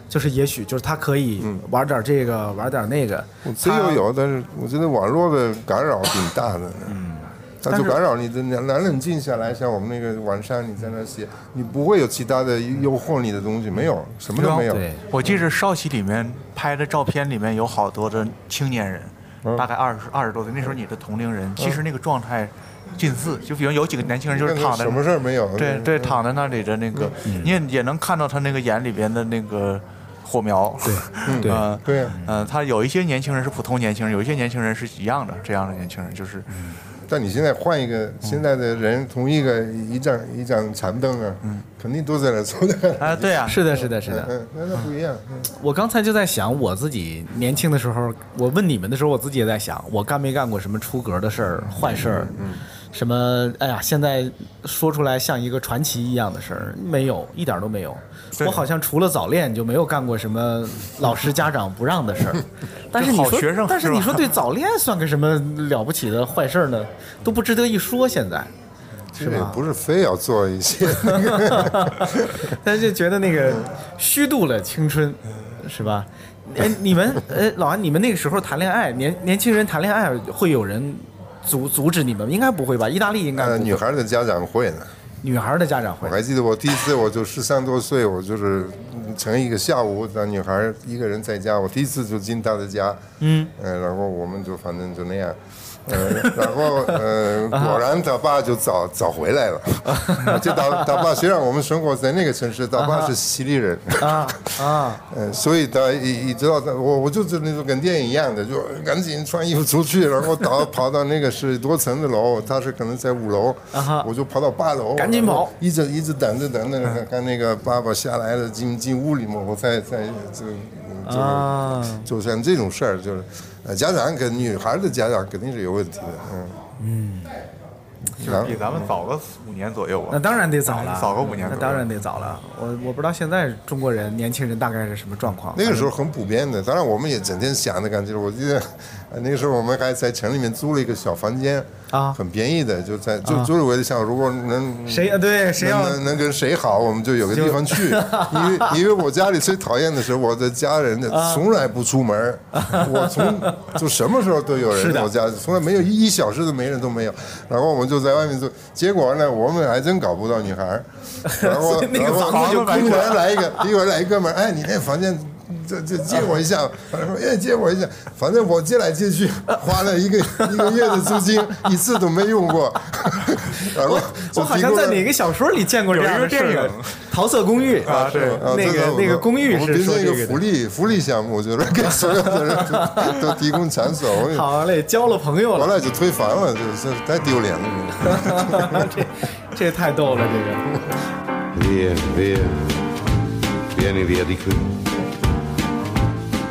就是也许就是他可以玩点这个，玩点那个，自由有，但是我觉得网络的干扰挺大的。嗯，它就但是干扰你的难冷冷静下来，像我们那个晚上你在那写，你不会有其他的诱惑你的东西，没有，什么都没有。对，我记着少奇里面拍的照片里面有好多的青年人，嗯大概二十二十多岁，那时候你的同龄人，其实那个状态近似，就比如有几个年轻人就是躺在什么事儿没有？对对，躺在那里的那个，你也也能看到他那个眼里边的那个火苗。对，对。嗯，对呀嗯，他有一些年轻人是普通年轻人，有一些年轻人是一样的，这样的年轻人就是，但你现在换一个现在的人，同一个一张一张长凳啊，肯定都在那坐着。啊，对啊，是的，是的，是的。嗯，那那不一样。嗯我刚才就在想，我自己年轻的时候，我问你们的时候，我自己也在想，我干没干过什么出格的事儿、坏事儿？什么？哎呀，现在说出来像一个传奇一样的事儿，没有，一点都没有。我好像除了早恋就没有干过什么老师家长不让的事儿。但是你说好学生，但是你说对早恋算个什么了不起的坏事儿呢？都不值得一说。现在是吧不是非要做一些。但是就觉得那个虚度了青春，是吧？哎，你们，哎，老安，你们那个时候谈恋爱，年年轻人谈恋爱，会有人阻阻止你们？应该不会吧？意大利应该女孩的家长会呢。女孩的家长会我。还记得我第一次，我就十三多岁，我就是嗯成一个下午，那女孩一个人在家，我第一次就进她的家，嗯，呃，然后我们就反正就那样，呃，然后呃，果然他爸就早早回来了，就他他爸虽然我们生活在那个城市，他爸是西里人，啊啊！嗯，所以他一一知道他，我我就是那种跟电影一样的，就赶紧穿衣服出去，然后跑跑到那个是多层的楼，他是可能在五楼，啊我就跑到八楼，赶紧跑。一直一直等着等着，看看那个爸爸下来了，进进屋里嘛，我再再就就啊就像这种事儿，就是呃家长跟女孩的家长肯定是有问题的，嗯嗯就是比咱们早个五年左右吧。那当然得早了，早个五年那当然得早了。我我不知道现在中国人年轻人大概是什么状况。那个时候很普遍的，当然我们也整天想的感觉。我记得呃那个时候我们还在城里面租了一个小房间，啊很便宜的，就在就就是为了想，如果能谁啊？对，谁要能能能跟谁好，我们就有个地方去。因为因为我家里最讨厌的是我的家人的啊从来不出门儿，我从 就什么时候都有人，我家从来没有一小时都没人都没有。然后我们就在外面住，结果呢，我们还真搞不到女孩儿。然后 然后一会儿来一个，一会儿来一哥们儿，哎，你那房间。这这借我一下，反正说哎借我一下，反正我借来借去，花了一个一个月的租金，一次都没用过。然后好像在哪个小说里见过这样的事儿有一个电影桃色公寓》啊对啊这我那个那个公寓是我们变成一说这个福利福利项目，就是给所有的人都都提供场所。我好嘞，交了朋友了，完了，就推翻了，这这太丢脸了。这这太逗了，这个。Via, via, vieni via di qui.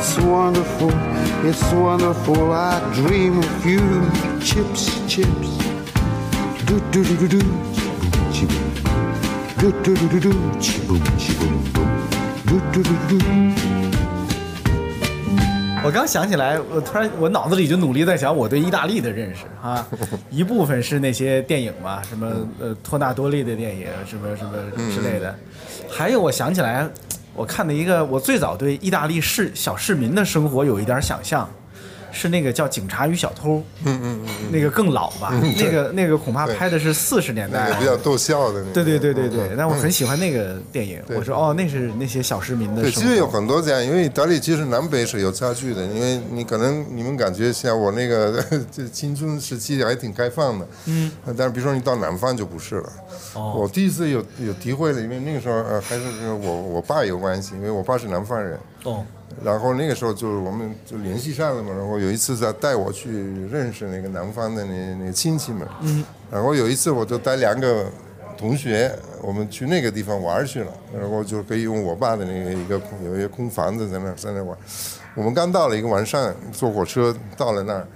it's wonderful, it's wonderful. I dream of you, chips, chips. Do do do do do, chi boom. Do do do do do, chi boom, chi boom boom. Do do do do do. 我刚想起来，我突然我脑子里就努力在想我对意大利的认识啊，一部分是那些电影嘛，什么呃托纳多利的电影，什么什么之类的，还有我想起来，我看了一个我最早对意大利市小市民的生活有一点想象，是那个叫《警察与小偷》，嗯嗯嗯，那个更老吧？那个那个恐怕拍的是四十年代比较逗笑的那个。对对对对对嗯，但我很喜欢那个电影。我说哦，那是那些小市民的对，其实有。很多这样，因为意大利其实南北是有差距的，因为你可能你们感觉像我那个 这青春时期还挺开放的，嗯，但是比如说你到南方就不是了。哦我第一次有有体会了，因为那个时候呃还是我我爸有关系，因为我爸是南方人，哦，然后那个时候就是我们就联系上了嘛，然后有一次他带我去认识那个南方的那那个亲戚们，嗯，然后有一次我就带两个同学，我们去那个地方玩去了，然后就可以用我爸的那个一个空有一个空房子在那在那玩，我们刚到了一个晚上，坐火车到了那儿。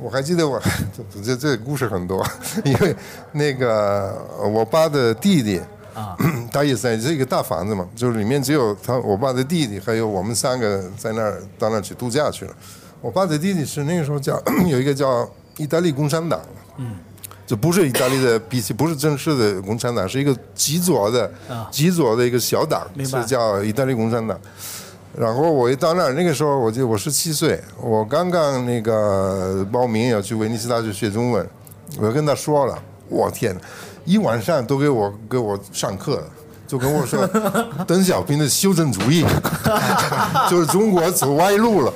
我还记得我 这这这故事很多，因为那个我爸的弟弟啊，他也在这个大房子嘛，就是里面只有他我爸的弟弟还有我们三个在那儿到那儿去度假去了。我爸的弟弟是那个时候叫 有一个叫意大利共产党，嗯，这不是意大利的 BC，不是正式的共产党，是一个极左的极左的一个小党，是叫意大利共产党。然后我一到那儿，那个时候我就我十七岁，我刚刚那个报名要去威尼斯大学学中文，我就跟他说了，我天哪，一晚上都给我给我上课，就跟我说 邓小平的修正主义，就是中国走歪路了，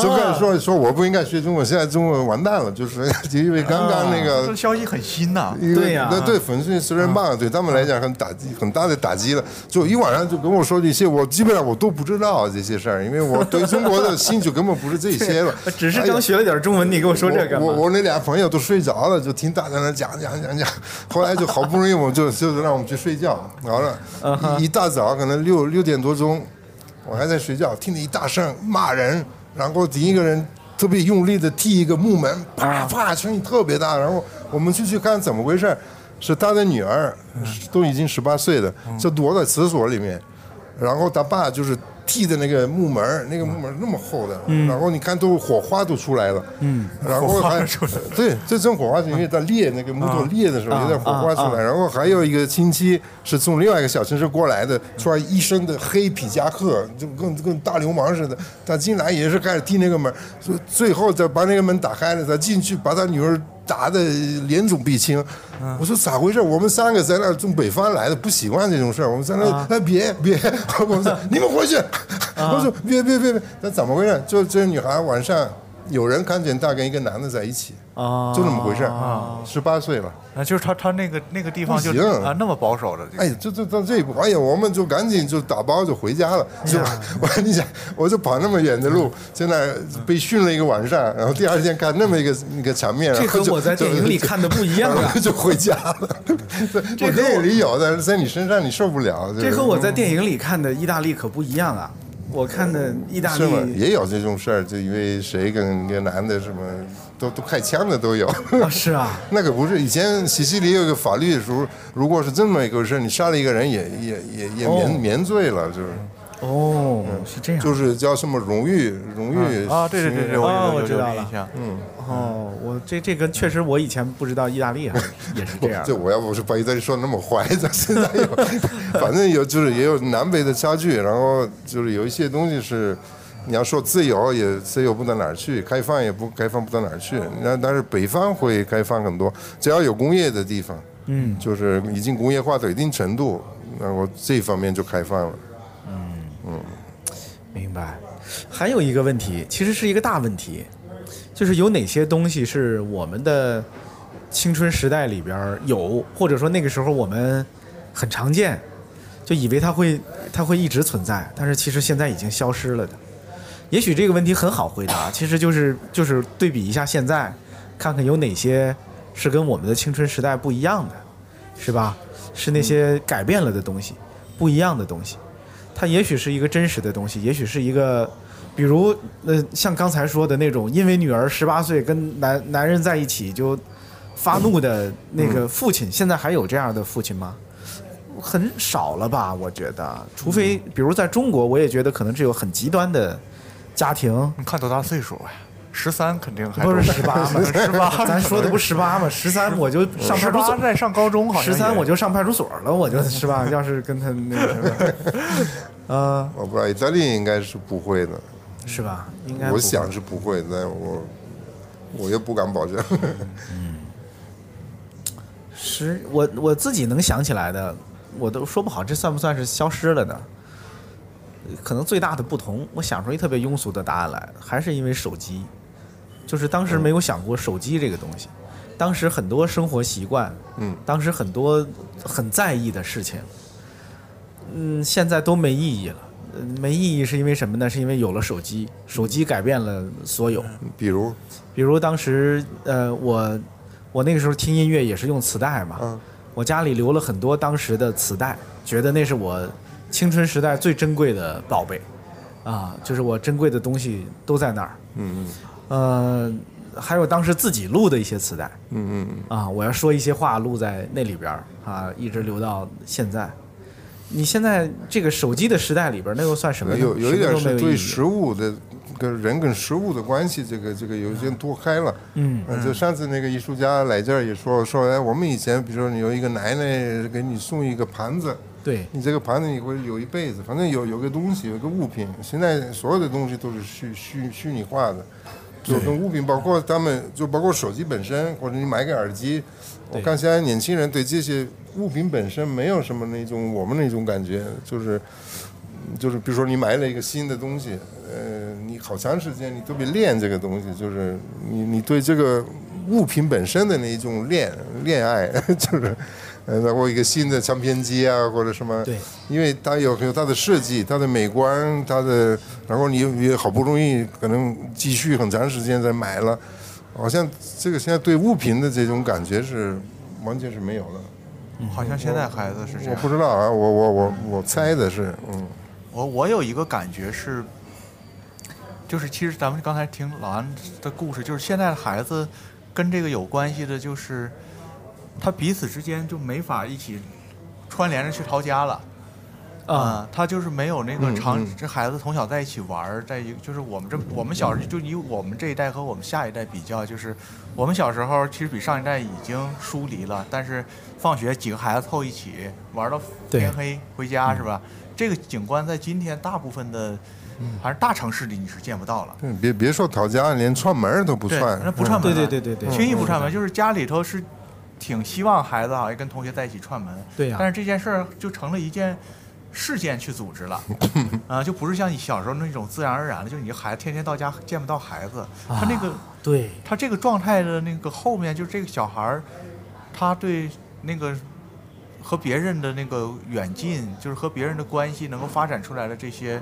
就开始说说我不应该学中文，现在中文完蛋了，就是就因为刚刚那个这消息很新呐、对呀那对粉碎四人帮对他们来讲很打击，很大的打击了。就一晚上就跟我说这些，我基本上我都不知道这些事儿，因为我对中国的兴趣根本不是这些了。只是刚学了点中文，你跟我说这干嘛我我我那俩朋友都睡着了，就听他在那讲讲讲讲。后来就好不容易，我就就让我们去睡觉。好了，一一大早可能六六点多钟，我还在睡觉，听见一大声骂人，然后第一个人特别用力的踢一个木门，啪啪，声音特别大。然后我们就去看怎么回事，是他的女儿，都已经十八岁了，就躲在厕所里面。然后他爸就是踢的那个木门儿，那个木门儿那么厚的，然后你看都火花都出来了，嗯，然后还 对，这种火花是因为它裂那个木头裂的时候有点火花出来，然后还有一个亲戚是从另外一个小城市过来的，穿一身的黑皮夹克，就跟跟大流氓似的，他进来也是开始踢那个门儿，所以最后再把那个门打开了，他进去把他女儿。打的脸肿鼻青，我说咋回事？我们三个在那儿从北方来的，不习惯这种事儿。我们在那别别，我们说你们回去。我说别别别别，那怎么回事？就这女孩晚上有人看见她跟一个男的在一起，啊就那么回事儿。十八岁了，啊，就是他他那个那个地方就不行啊那么保守的，哎，这这到这一步，哎呀，我们就赶紧就打包就回家了。就 我跟你讲，我就跑那么远的路，现在被训了一个晚上，然后第二天看那么一个那个场面，这和我在电影里看的不一样啊 就回家了。我电影里有但是，在你身上你受不了。这和我在电影里看的意大利可不一样啊！我看的意大是吗？利也有这种事儿，就因为谁跟一个男的什么都都开枪的都有。啊是啊，那可不是以前西西里有一个法律的时候，如果是这么一个事儿，你杀了一个人也也也也免、哦免罪了，就是哦，是这样，就是叫什么荣誉荣誉啊，对对对对，我我知道了，嗯，哦，我这这个确实我以前不知道意大利还 也是这样这我要不是把意大利说那么坏，咱现在有，反正有就是也有南北的差距，然后就是有一些东西是，你要说自由也自由不到哪儿去，开放也不开放不到哪儿去。那但是北方会开放很多，只要有工业的地方，嗯，就是已经工业化到一定程度，那我这方面就开放了。嗯明白。还有一个问题，其实是一个大问题，就是有哪些东西是我们的青春时代里边有，或者说那个时候我们很常见，就以为它会它会一直存在，但是其实现在已经消失了的。也许这个问题很好回答，其实就是就是对比一下现在，看看有哪些是跟我们的青春时代不一样的，是吧？是那些改变了的东西，不一样的东西。它也许是一个真实的东西，也许是一个，比如呃，像刚才说的那种，因为女儿十八岁跟男男人在一起就发怒的那个父亲，现在还有这样的父亲吗？很少了吧？我觉得，除非比如在中国，我也觉得可能只有很极端的家庭，你看多大岁数呀？十三肯定还不是十八吗？十八，咱说的不十八吗？十三我就上十派出所八，在上高中好像十三我就上派出所了，我就是吧？要是跟他那个什么，呃，我不知道意大利应该是不会的，是吧？应该我想是不会，但我我又不敢保证。嗯，十我我自己能想起来的，我都说不好这算不算是消失了呢？可能最大的不同，我想出一特别庸俗的答案来，还是因为手机，就是当时没有想过手机这个东西，当时很多生活习惯，嗯，当时很多很在意的事情，嗯，现在都没意义了。呃没意义是因为什么呢？是因为有了手机，手机改变了所有。比如，比如当时，呃，我我那个时候听音乐也是用磁带嘛，嗯我家里留了很多当时的磁带，觉得那是我青春时代最珍贵的宝贝，啊，就是我珍贵的东西都在那儿。嗯嗯呃，还有当时自己录的一些磁带嗯嗯嗯，啊，我要说一些话录在那里边儿啊，一直留到现在。你现在这个手机的时代里边儿，那又算什么呢？有有一点是对都没有意义食物的跟人跟实物的关系，这个这个有些脱开了。嗯嗯，就上次那个艺术家来这儿也说说，哎，我们以前比如说你有一个奶奶给你送一个盘子，对你这个盘子你会有一辈子，反正有有个东西，有个物品。现在所有的东西都是虚虚虚拟化的，就跟物品，包括他们，就包括手机本身，或者你买个耳机。我看现在年轻人对这些物品本身没有什么那种我们那种感觉，就是就是比如说你买了一个新的东西，呃，你好长时间你特别恋这个东西，就是你你对这个物品本身的那一种恋恋爱，就是呃，然后一个新的唱片机啊，或者什么，对，因为它有有它的设计、它的美观、它的，然后你也好不容易可能积蓄很长时间才买了，好像这个现在对物品的这种感觉是完全是没有了。好像现在孩子是这样我不。知道啊，我我我我猜的是，嗯我我有一个感觉是，就是其实咱们刚才听老安的故事，就是现在的孩子跟这个有关系的，就是他彼此之间就没法一起串联着去逃家了。啊，他就是没有那个嗯长，嗯这孩子从小在一起玩儿，在一就是我们这我们小时候就以我们这一代和我们下一代比较，就是我们小时候其实比上一代已经疏离了，但是放学几个孩子凑一起玩到天黑回家是吧？这个景观在今天大部分的还是大城市里你是见不到了。对，别别说讨价，连串门都不串，那不串门对了。对对对对，轻易不串门，就是家里头是挺希望孩子好像跟同学在一起串门，对呀。但是这件事儿就成了一件事件去组织了，啊，就不是像你小时候那种自然而然的，就是你孩子天天到家见不到孩子，他那个对。他这个状态的那个后面，就是这个小孩儿，他对那个和别人的那个远近，就是和别人的关系能够发展出来的这些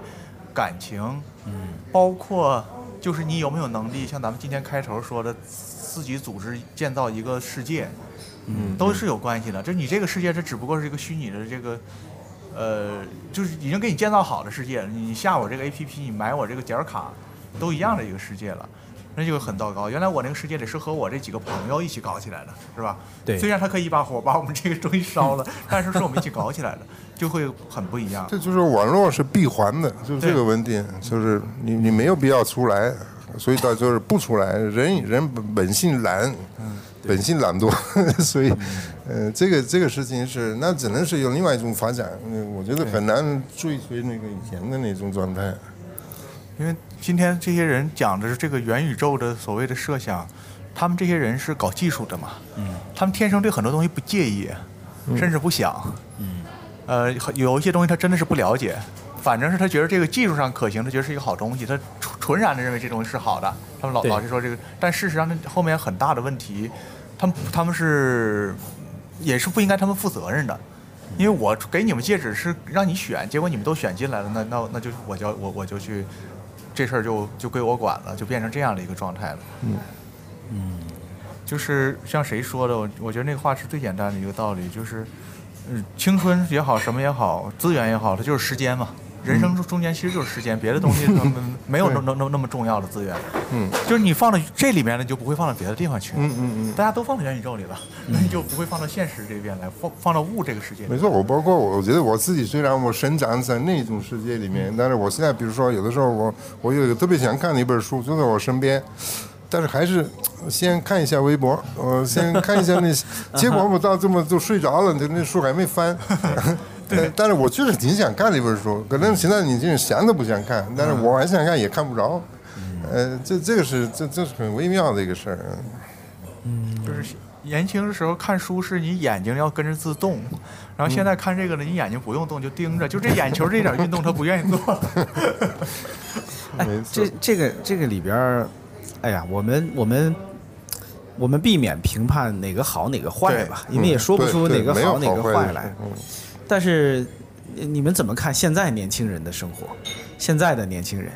感情，嗯，包括就是你有没有能力，像咱们今天开头说的，自己组织建造一个世界，嗯，都是有关系的。就你这个世界，这只不过是一个虚拟的这个。呃，就是已经给你建造好的世界，你下我这个 A P P，你买我这个点儿卡，都一样的一个世界了，那就很糟糕。原来我那个世界里是和我这几个朋友一起搞起来的，是吧？对虽然他可以一把火把我们这个东西烧了，但是是我们一起搞起来的，就会很不一样。这就是网络是闭环的，就是这个问题，就是你你没有必要出来，所以他就是不出来。人人本本性懒，本性懒惰，所以，呃，这个这个事情是那只能是有另外一种发展，呃我觉得很难追随那个以前的那种状态。因为今天这些人讲的是这个元宇宙的所谓的设想，他们这些人是搞技术的嘛，嗯，他们天生对很多东西不介意，甚至不想，嗯，呃，有一些东西他真的是不了解，反正是他觉得这个技术上可行，他觉得是一个好东西，他纯纯然的认为这东西是好的。他们老老是说这个，但事实上那后面很大的问题，他们他们是也是不应该他们负责任的。因为我给你们戒指是让你选，结果你们都选进来了，那那那就我就我我就去，这事儿就就归我管了，就变成这样的一个状态了。嗯嗯，就是像谁说的，我我觉得那个话是最简单的一个道理，就是，嗯，青春也好，什么也好，资源也好，它就是时间嘛。人生中中间其实就是时间，别的东西 没有那那那那么重要的资源。嗯，就是你放到这里面呢，你就不会放到别的地方去。嗯嗯嗯。大家都放到元宇宙里了，那你就不会放到现实这边来，放放到物这个世界里。没错，我包括我，我觉得我自己虽然我生长在那种世界里面，但是我现在比如说有的时候我我有一个特别想看的一本书就在我身边，但是还是先看一下微博，我 先看一下那，结果我到这么就睡着了，那那书还没翻。对但是我确实挺想看这本书，可能现在你就是想都不想看，但是我还想看也看不着。呃，这这个是这这是很微妙的一个事儿。嗯就是年轻的时候看书是你眼睛要跟着自动，然后现在看这个呢，你眼睛不用动就盯着，就这眼球这点运动他不愿意做。哎没，错这这个这个里边儿，哎呀，我们我们我们避免评判哪个好哪个坏吧，因为也说不出哪个好哪个坏来。嗯但是呃你们怎么看现在年轻人的生活？现在的年轻人，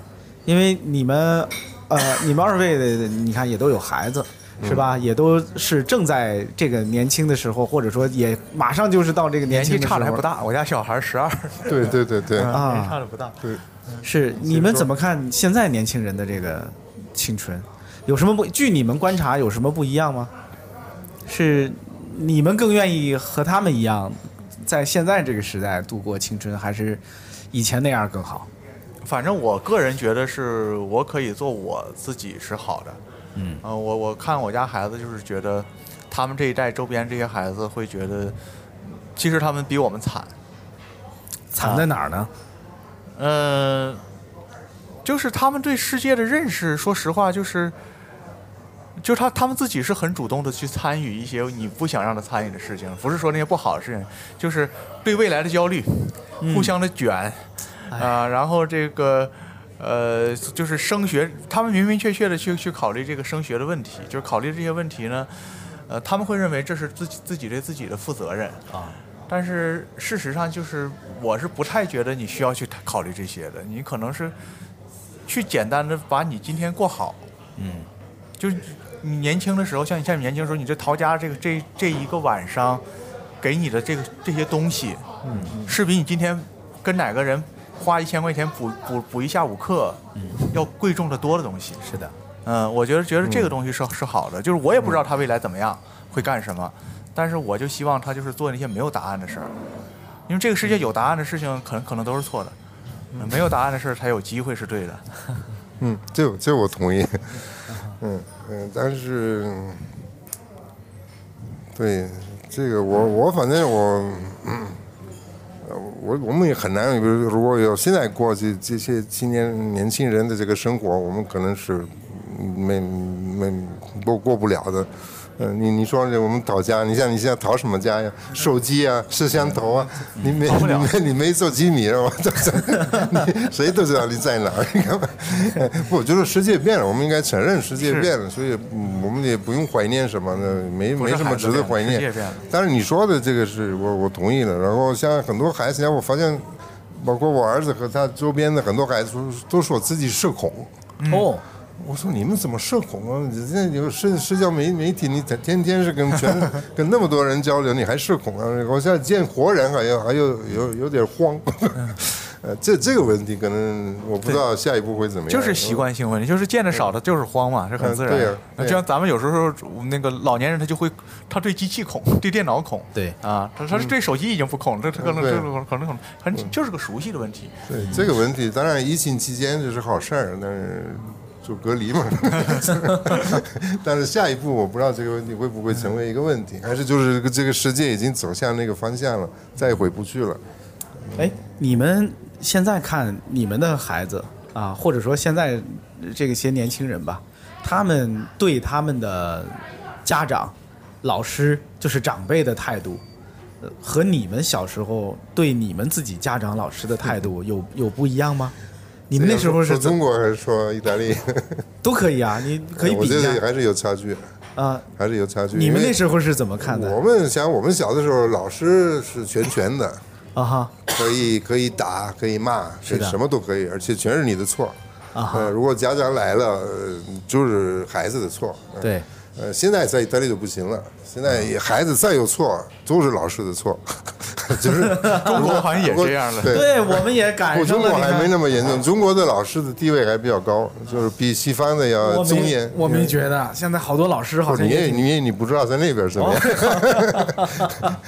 因为你们呃，你们二位的，你看也都有孩子。是吧？嗯也都是正在这个年轻的时候，或者说也马上就是到这个年纪轻的时候差的还不大，我家小孩十二，对对对对，啊差的不大。对，是你们怎么看现在年轻人的这个青春？有什么不？据你们观察，有什么不一样吗？是你们更愿意和他们一样，在现在这个时代度过青春，还是以前那样更好？反正我个人觉得是我可以做我自己是好的。嗯，呃，我我看我家孩子就是觉得，他们这一代周边这些孩子会觉得，其实他们比我们惨。惨在哪儿呢？呃，就是他们对世界的认识，说实话就是，就他他们自己是很主动的去参与一些你不想让他参与的事情，不是说那些不好的事情，就是对未来的焦虑，互相的卷，啊、然后这个。呃，就是升学，他们明明确确的去去考虑这个升学的问题，就是考虑这些问题呢，呃，他们会认为这是自己自己对自己的负责任啊。但是事实上，就是我是不太觉得你需要去考虑这些的，你可能是去简单的把你今天过好。嗯，就是你年轻的时候，像你像你年轻的时候，你这陶家这个这这一个晚上给你的这个这些东西，嗯，是比你今天跟哪个人花一千块钱补补补一下午课，嗯，要贵重的多的东西。是的，嗯，我觉得觉得这个东西是、是好的，就是我也不知道他未来怎么样，会干什么，但是我就希望他就是做那些没有答案的事儿，因为这个世界有答案的事情可能可能都是错的，没有答案的事儿才有机会是对的。嗯，这这我同意。嗯嗯，但是，对这个我我反正我，我我们也很难，比如如果有现在过去这些青年年轻人的这个生活，我们可能是没没过过不了的。嗯，你你说这我们讨家，你像你现在讨什么家呀？手机啊，摄像头啊，你没你没你没做几米是吧？谁都知道你在哪儿，你看吧？我觉得世界变了，我们应该承认世界变了，所以嗯我们也不用怀念什么的，没没什么值得怀念。但是你说的这个是我我同意了。然后像很多孩子，我发现，包括我儿子和他周边的很多孩子都都说自己社恐。哦，我说你们怎么社恐啊？你这有社社交媒媒体，你天天是跟全跟那么多人交流，你还社恐啊？我现在见活人好像还有有有点慌。呃，这这个问题可能我不知道下一步会怎么样。就是习惯性问题，就是见的少的就是慌嘛，是很自然。就像咱们有时候那个老年人，他就会他对机器恐，对电脑恐。对啊，他他是对手机已经不恐，这他可能对这个可能可能很就是个熟悉的问题。对这个问题，当然疫情期间这是好事儿，但是就隔离嘛。但是下一步我不知道这个问题会不会成为一个问题，还是就是这个世界已经走向那个方向了，再也回不去了。哎，你们现在看你们的孩子啊，或者说现在这些年轻人吧，他们对他们的家长、老师，就是长辈的态度，和你们小时候对你们自己家长、老师的态度有有不一样吗？你们那时候是说中国还是说意大利？都可以啊，你可以 我比一下觉得还是有差距，啊。还是有差距。你们那时候是怎么看的我们想，我们小的时候，老师是全权的，啊哈？可以可以打，可以骂，是什么都可以，而且全是你的错。啊哈呃，如果家长来了，呃就是孩子的错。呃对。呃，现在在意大利就不行了，现在孩子再有错，都是老师的错，就是中国好像也这样了。对。对，我们也赶不，上了。中国还没那么严重，中国的老师的地位还比较高，就是比西方的要尊严。我没觉得，现在好多老师好像你也你不知道在那边怎么样，哦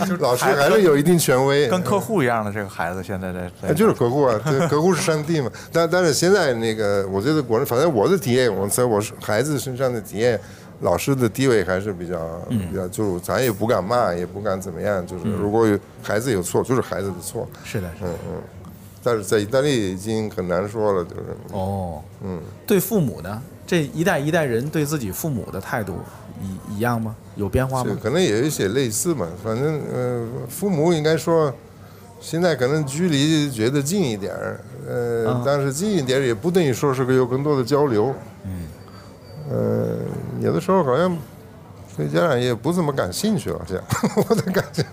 老师还是有一定权威，跟客户一样的这个孩子，现在在就是客户啊，对客户是上帝嘛。但但是现在那个，我觉得国内，反正我的体验，我在我孩子身上的体验，老师的地位还是比较嗯比较，就咱也不敢骂，也不敢怎么样，就是如果有孩子有错，就是孩子的错。是的，是的。嗯嗯。但是在意大利已经很难说了，就是哦，嗯，对父母呢？这一代一代人对自己父母的态度一一样吗？有变化吗？是可能也有一些类似嘛。反正呃，父母应该说，现在可能距离觉得近一点儿，呃，啊但是近一点儿也不等于说是个有更多的交流。嗯。呃，有的时候好像对家长也不怎么感兴趣了，这样 我的感觉。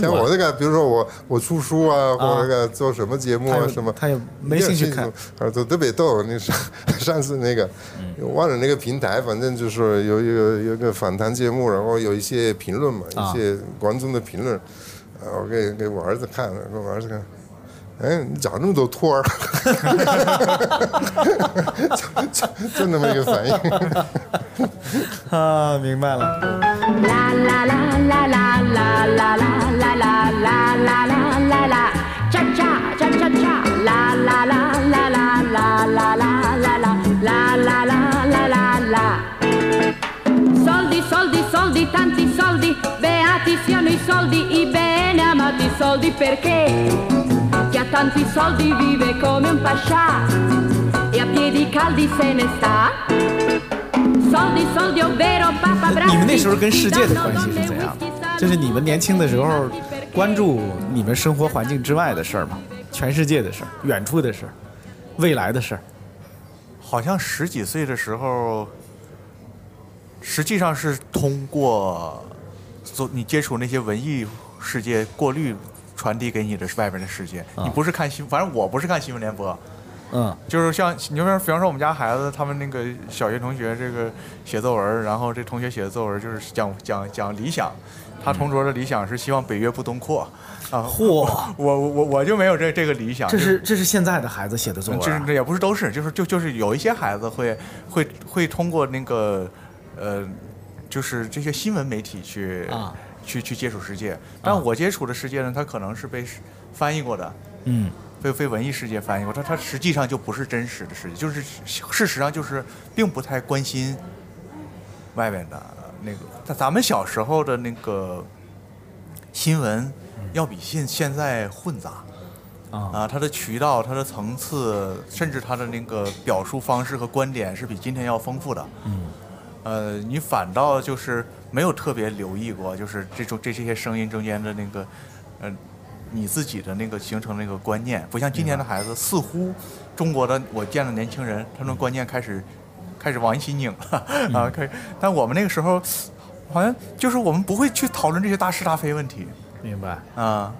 像我这个，比如说我我出书啊，或者这个做什么节目啊什么，他也没兴趣看啊，都特别逗。那上 上次那个，嗯忘了那个平台，反正就是有一个有个访谈节目，然后有一些评论嘛，啊一些观众的评论，啊，我给给我儿子看，给我儿子看。哎，你咋那么多托儿？Chi ha tanti soldi vive come un pascià e a piedi caldi se ne sta. Soldi, soldi, ovvero papa 你们那时候跟世界的关系是怎样的？就是你们年轻的时候关注你们生活环境之外的事儿吗？全世界的事儿、远处的事儿、未来的事儿。好像十几岁的时候，实际上是通过做你接触那些文艺世界过滤传递给你的是外边的世界。你不是看新，反正我不是看新闻联播，嗯。就是像你说，比方说我们家孩子，他们那个小学同学这个写作文，然后这同学写的作文就是讲讲讲理想，他同桌的理想是希望北约不东扩，啊，嚯。我我我我就没有这这个理想，这就是这是现在的孩子写的作文这也不是都是，就是就就是有一些孩子会会会通过那个呃，就是这些新闻媒体去啊去去接触世界，但我接触的世界呢，它可能是被翻译过的。嗯被被文艺世界翻译过，它它实际上就不是真实的世界，就是事实上就是并不太关心外面的那个。咱咱们小时候的那个新闻，要比现现在混杂啊啊，它的渠道、它的层次，甚至它的那个表述方式和观点是比今天要丰富的。嗯呃，你反倒就是没有特别留意过，就是这种这这些声音中间的那个，呃，你自己的那个形成那个观念，不像今天的孩子，似乎中国的我见了年轻人，他们观念开始开始往一起拧了 啊，开始，但我们那个时候好像就是我们不会去讨论这些大是大非问题明白。啊。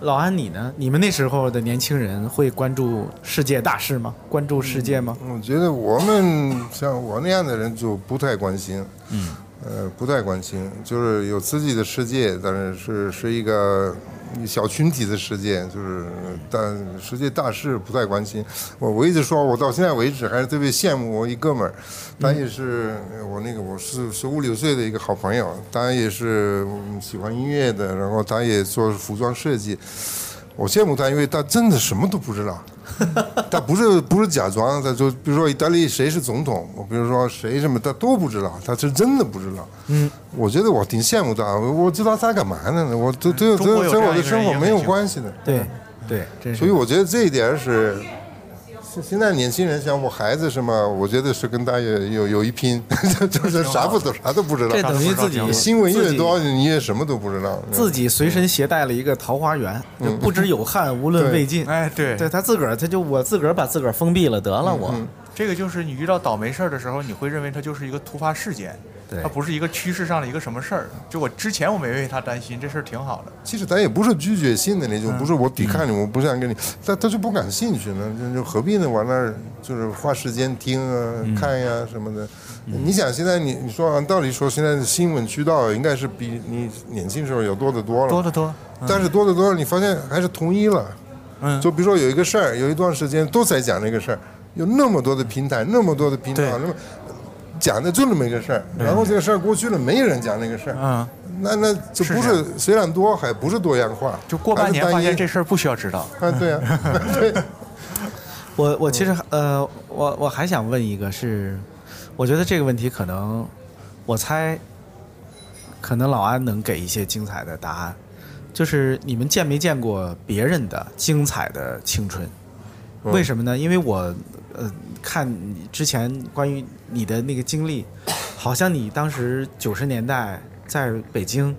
老安，你呢？你们那时候的年轻人会关注世界大事吗？关注世界吗？我觉得我们像我那样的人就不太关心，嗯，呃，不太关心，就是有自己的世界，但是是是一个小群体的世界，就是但世界大事不太关心。我我一直说，我到现在为止还是特别羡慕我一哥们儿，他也是我那个我是十五六岁的一个好朋友，他也是喜欢音乐的，然后他也做服装设计。我羡慕他，因为他真的什么都不知道。他不是不是假装，他就比如说意大利谁是总统，我比如说谁什么，他都不知道，他是真的不知道。嗯，我觉得我挺羡慕他，我我知道他干嘛呢？我这这中国有这跟我的生活没有关系的。对对，所以我觉得这一点是，现现在年轻人像我孩子什么，我觉得是跟大爷有有一拼，就是啥不都啥都不知道这。等于自己新闻越多，你也什么都不知道。自己随身携带了一个桃花源，就不知有汉，无论魏晋。哎，对，对他自个儿，他就我自个儿把自个儿封闭了，得了我。这个就是你遇到倒霉事儿的时候，你会认为它就是一个突发事件，对它不是一个趋势上的一个什么事儿。就我之前我没为他担心，这事儿挺好的。其实咱也不是拒绝性的那种，不是我抵抗你，我不想跟你，他他就不感兴趣呢，就就何必呢？往那儿就是花时间听啊、看呀什么的。你想现在你你说按道理说，现在的新闻渠道应该是比你年轻时候要多得多了，多得多。但是多得多，你发现还是统一了。嗯就比如说有一个事儿，有一段时间都在讲这个事儿，有那么多的平台，那么多的频道，那么讲的就那么一个事儿，然后这个事儿过去了，没人讲那个事儿。嗯，那那就不是虽然多，还不是多样化，就过半年发现这事儿不需要知道。啊，对啊，对，我我其实呃，我我还想问一个是，我觉得这个问题可能，我猜，可能老安能给一些精彩的答案。就是你们见没见过别人的精彩的青春？嗯为什么呢？因为我呃看你之前关于你的那个经历，好像你当时九十年代在北京，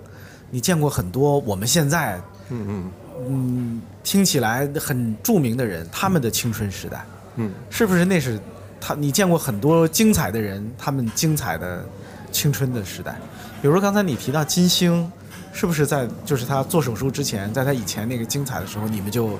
你见过很多我们现在嗯嗯嗯听起来很著名的人，他们的青春时代。嗯，是不是那是他？你见过很多精彩的人，他们精彩的青春的时代，比如说刚才你提到金星，是不是在就是他做手术之前，在他以前那个精彩的时候，你们就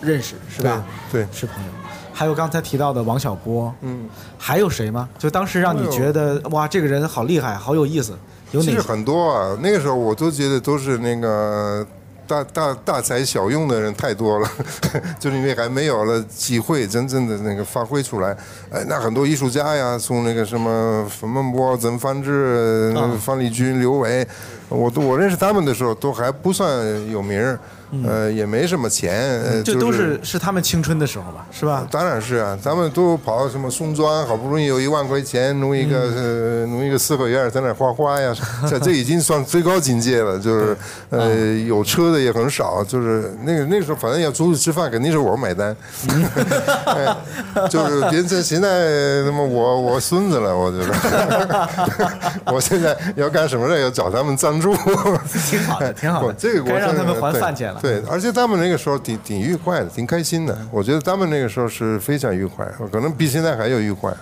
认识是吧？对对是朋友。还有刚才提到的王小波，嗯，还有谁吗？就当时让你觉得哇，这个人好厉害，好有意思，有哪些？其实很多啊，那个时候我都觉得都是那个大大大材小用的人太多了，就是因为还没有了机会真正的那个发挥出来。哎，那很多艺术家呀，从那个什么冯梦波、曾梵志、啊方力钧、刘维，我都我认识他们的时候都还不算有名儿，呃，也没什么钱，呃，这都是是他们青春的时候吧，是吧？当然是啊，咱们都跑什么松庄，好不容易有一万块钱弄一个、呃弄一个四合院，在那儿画画呀，这这已经算最高境界了。就是呃有车的也很少，就是那个那个时候反正要出去吃饭，肯定是我买单。哎就是变成现在那么我我孙子了，我觉得 我现在要干什么事要找他们赞助。挺好的，挺好的。这个我该让他们还对饭钱了。对，而且他们那个时候挺挺愉快的，挺开心的。我觉得他们那个时候是非常愉快，可能比现在还要愉快，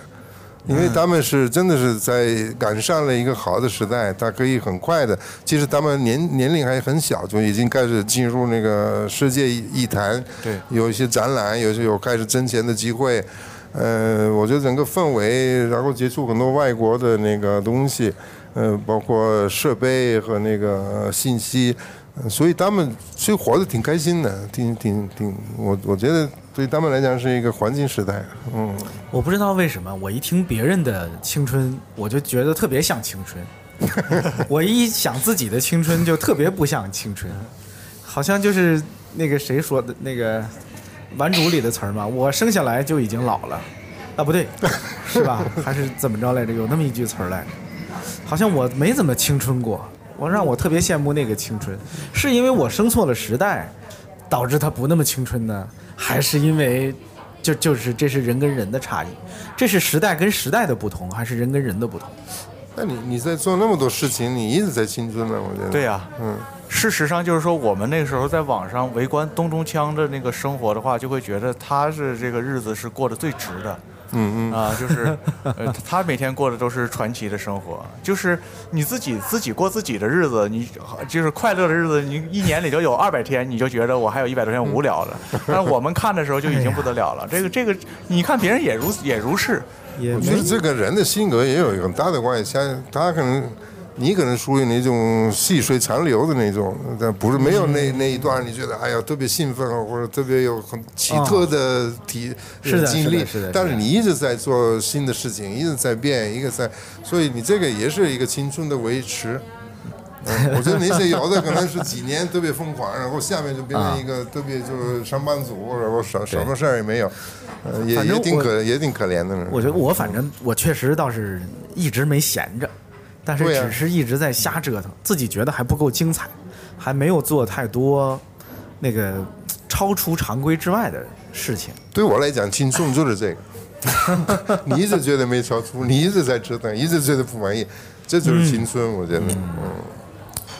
因为他们是真的是在赶上了一个好的时代，他可以很快的。其实他们年年龄还很小，就已经开始进入那个世界艺艺坛，对有一些展览，有些有开始挣钱的机会。呃，我觉得整个氛围，然后接触很多外国的那个东西，呃，包括设备和那个信息，呃所以他们其实活得挺开心的，挺挺挺，我我觉得对他们来讲是一个黄金时代，嗯，我不知道为什么，我一听别人的青春，我就觉得特别像青春。我一想自己的青春，就特别不像青春，好像就是那个谁说的那个《顽主》里的词儿嘛，我生下来就已经老了，啊不对，是吧？还是怎么着来着？有那么一句词儿来着，好像我没怎么青春过。我让我特别羡慕那个青春，是因为我生错了时代，导致他不那么青春呢，还是因为就就是这是人跟人的差异？这是时代跟时代的不同，还是人跟人的不同？那你你在做那么多事情，你一直在青春呢，我觉得。对呀、嗯，事实上就是说，我们那时候在网上围观东中枪的那个生活的话，就会觉得他是这个日子是过得最值的。嗯嗯啊，就是，呃，他每天过的都是传奇的生活，就是你自己自己过自己的日子，你就是快乐的日子，你一年里就有二百天，你就觉得我还有一百多天无聊了。但是我们看的时候就已经不得了了。这个这个，你看别人也如也如是，也我觉得这个人的性格也有很大的关系，像他可能。你可能属于那种细水长流的那种，但不是没有那那一段，你觉得哎呀特别兴奋啊，或者特别有很奇特的体、是的经历。是的是的但是你一直在做新的事情，一直在变，一个在，所以你这个也是一个青春的维持。嗯，我觉得那些有的可能是几年特别疯狂，然后下面就变成一个特别就是上班族，然后什 什么事儿也没有，呃，也也挺我可也挺可怜的呢。我觉得我反正我确实倒是一直没闲着，但是只是一直在瞎折腾，自己觉得还不够精彩，还没有做太多那个超出常规之外的事情。对我来讲，轻松就是这个。你一直觉得没超出，你一直在折腾，一直觉得不满意，这就是青春。我觉得，嗯，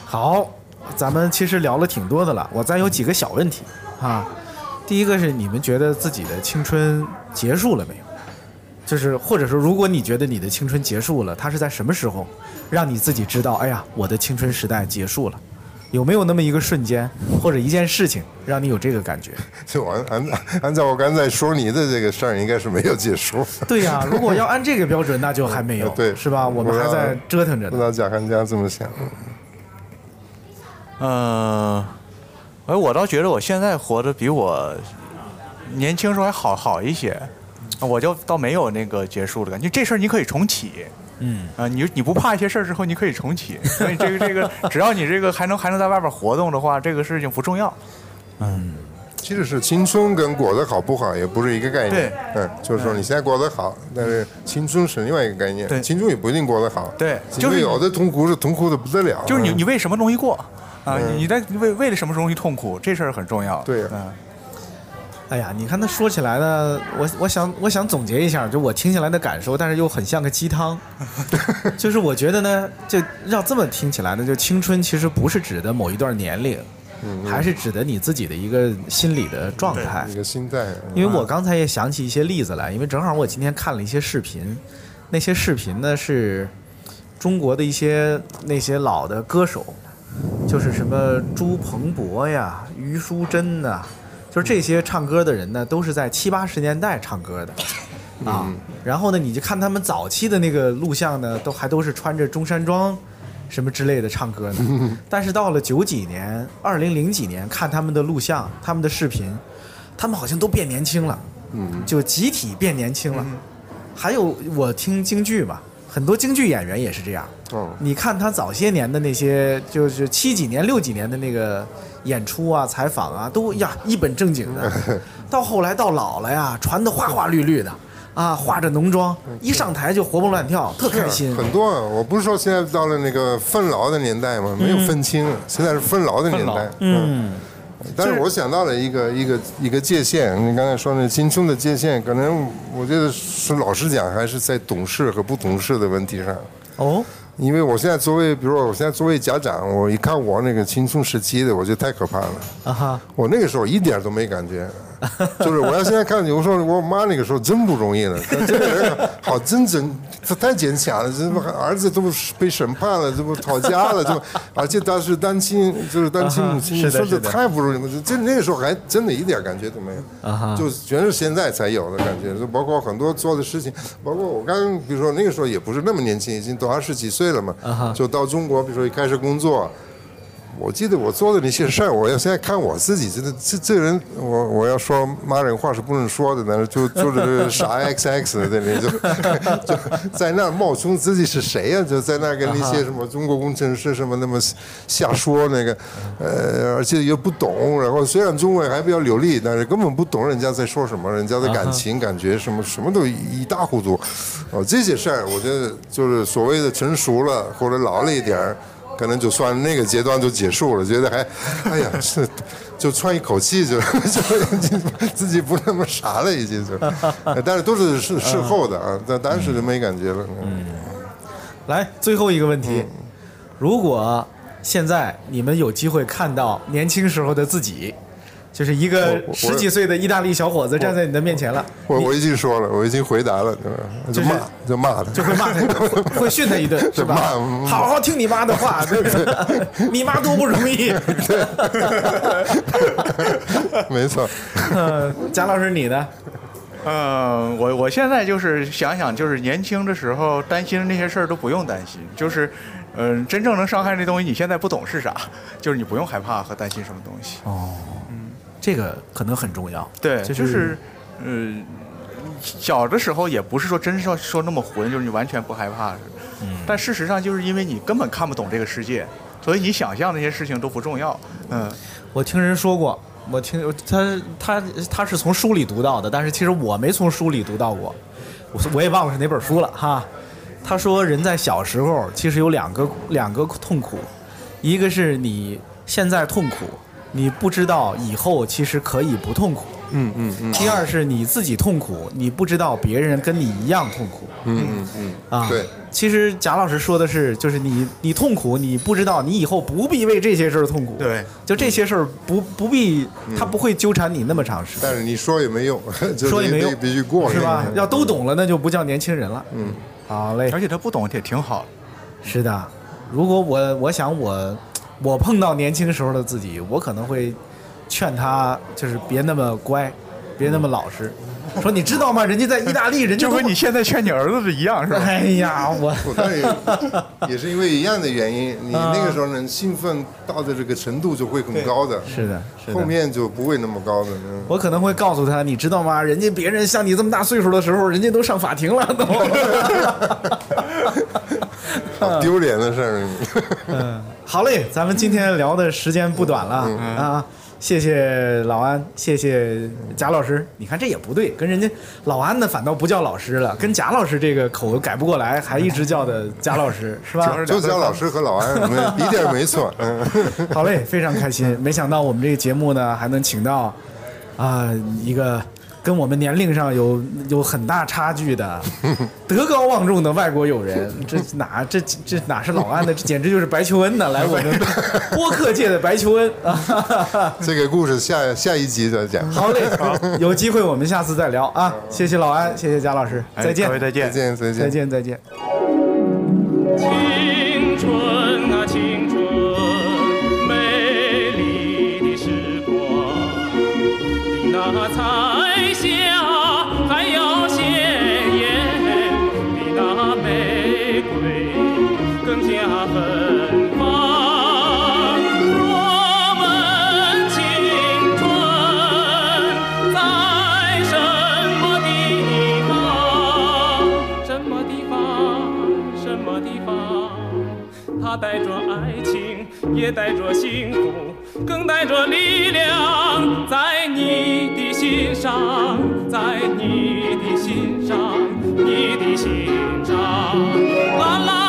好，咱们其实聊了挺多的了，我再有几个小问题啊。第一个是你们觉得自己的青春结束了没有？就是或者说，如果你觉得你的青春结束了，它是在什么时候让你自己知道，哎呀，我的青春时代结束了？有没有那么一个瞬间或者一件事情让你有这个感觉？就按按按照我刚才说你的这个事儿，应该是没有结束。对呀、如果要按这个标准，那就还没有，对，是吧？我们还在折腾着呢。不知道贾康家这么想。嗯，哎，我倒觉得我现在活得比我年轻时候还好好一些，我就倒没有那个结束的感觉。这事儿你可以重启，嗯啊，你你不怕一些事儿之后，你可以重启。所以这个这个，只要你这个还能还能在外边活动的话，这个事情不重要。嗯其实是青春跟过得好不好也不是一个概念。对，嗯，就是说你现在过得好，但是青春是另外一个概念。对青春也不一定过得好。对就是有的痛苦是痛苦的不得了。就是你嗯你为什么容易过啊？你在为为了什么容易痛苦，这事儿很重要。对嗯，哎呀，你看他说起来呢，我我想我想总结一下，就我听下来的感受，但是又很像个鸡汤。就是我觉得呢，就要这么听起来呢，就青春其实不是指的某一段年龄，还是指的你自己的一个心理的状态一。个心态。因为我刚才也想起一些例子来，因为正好我今天看了一些视频，那些视频呢是中国的一些那些老的歌手，就是什么朱鹏博呀、于淑珍呐，就是这些唱歌的人呢，都是在七八十年代唱歌的。啊，然后呢，你就看他们早期的那个录像呢，都还都是穿着中山装，什么之类的唱歌呢。但是到了九几年、二零零几年，看他们的录像、他们的视频，他们好像都变年轻了，嗯，就集体变年轻了。还有我听京剧嘛，很多京剧演员也是这样。哦，你看他早些年的那些，就是七几年、六几年的那个演出啊、采访啊，都呀一本正经的。到后来到老了呀，穿的花花绿绿的，啊，化着浓妆，一上台就活蹦乱跳，特开心。很多啊，我不是说现在到了那个分劳的年代吗，没有分清，现在是分劳的年代。嗯。但是我想到了一个一个一个界限，你刚才说那青春的界限，可能我觉得是老实讲，还是在懂事和不懂事的问题上。哦，因为我现在作为，比如说我现在作为家长，我一看我那个青春时期的，我觉得太可怕了。啊哈，我那个时候一点都没感觉，就是我要现在看，有时候我妈那个时候真不容易了，这个人好真真，他太坚强了，这不儿子都被审判了，这不吵架了，这不而且他是单亲，就是单亲母亲，你说这太不容易了，这那个时候还真的一点感觉都没有，啊哈就全是现在才有的感觉，就包括很多做的事情，包括我刚比如说那个时候也不是那么年轻，已经都二十几岁了嘛啊哈，就到中国，比如说一开始工作。我记得我做的那些事儿，我要现在看我自己，真的这这人，我我要说骂人话是不能说的，但是就 就是傻 X X 的那种 就在那冒充自己是谁呀、就在那跟那些什么中国工程师什么那么瞎说那个，呃，而且又不懂，然后虽然中文还比较流利，但是根本不懂人家在说什么，人家的感情、感觉什么什么都一塌糊涂。哦，这些事儿，我觉得就是所谓的成熟了或者老了一点儿。可能就算那个阶段就结束了，觉得还，哎呀，是就喘一口气就 就自己不那么傻了，已经就，但是都是事事后的啊，但当时就没感觉了。嗯，来最后一个问题，如果现在你们有机会看到年轻时候的自己，就是一个十几岁的意大利小伙子站在你的面前了，我我已经说了，我已经回答了，对吧就骂就骂他，就会骂他，会会训他一顿，是吧？好好听你妈的话，对不对？你妈多不容易。没错。嗯，贾老师你呢？嗯，我我现在就是想想，就是年轻的时候担心的那些事儿都不用担心，就是，嗯、真正能伤害那东西，你现在不懂是啥，就是你不用害怕和担心什么东西。哦，这个可能很重要。对，就就是是，嗯、小的时候也不是说真说说那么混，就是你完全不害怕。嗯但事实上，就是因为你根本看不懂这个世界，所以你想象那些事情都不重要。嗯，我听人说过，我听他他他是从书里读到的，但是其实我没从书里读到过，我我也忘了是哪本书了哈。他说人在小时候其实有两个两个痛苦，一个是你现在痛苦，你不知道以后其实可以不痛苦。嗯嗯嗯第二是你自己痛苦，你不知道别人跟你一样痛苦。嗯嗯嗯啊，对，其实贾老师说的是，就是你你痛苦，你不知道，你以后不必为这些事儿痛苦。对，就这些事儿不不必，他不会纠缠你那么长时间。但是你说也没用，就说也没用必须过是吧那？个要都懂了，那就不叫年轻人了。嗯，好嘞，而且他不懂也挺好的。是的。如果我我想我我碰到年轻时候的自己，我可能会劝他，就是别那么乖，别那么老实。说你知道吗？人家在意大利，人家就跟你现在劝你儿子是一样，是吧？哎呀，我 不，但是也是因为一样的原因，你那个时候呢兴奋到的这个程度就会很高的，是的，是的。后面就不会那么高的。嗯我可能会告诉他，你知道吗？人家别人像你这么大岁数的时候，人家都上法庭了，都。好丢脸的事儿。嗯，好嘞，咱们今天聊的时间不短了、啊。谢谢老安，谢谢贾老师。你看这也不对，跟人家老安的反倒不叫老师了，跟贾老师这个口改不过来，还一直叫的贾老师，是吧？就叫老师和老安，没一点没错。嗯，好嘞，非常开心。没想到我们这个节目呢，还能请到啊、一个跟我们年龄上有有很大差距的 德高望重的外国友人。这哪这这哪是老安的？这简直就是白求恩呢！来我们 播客界的白求恩啊！这个故事下下一集再讲。好嘞，好，有机会我们下次再聊啊！谢谢老安，谢谢贾老师，哎再见各位，再见再。见，再见，再见，再见。带着爱情也带着幸福更带着力量在你的心上在你的心上你的心上。啦啦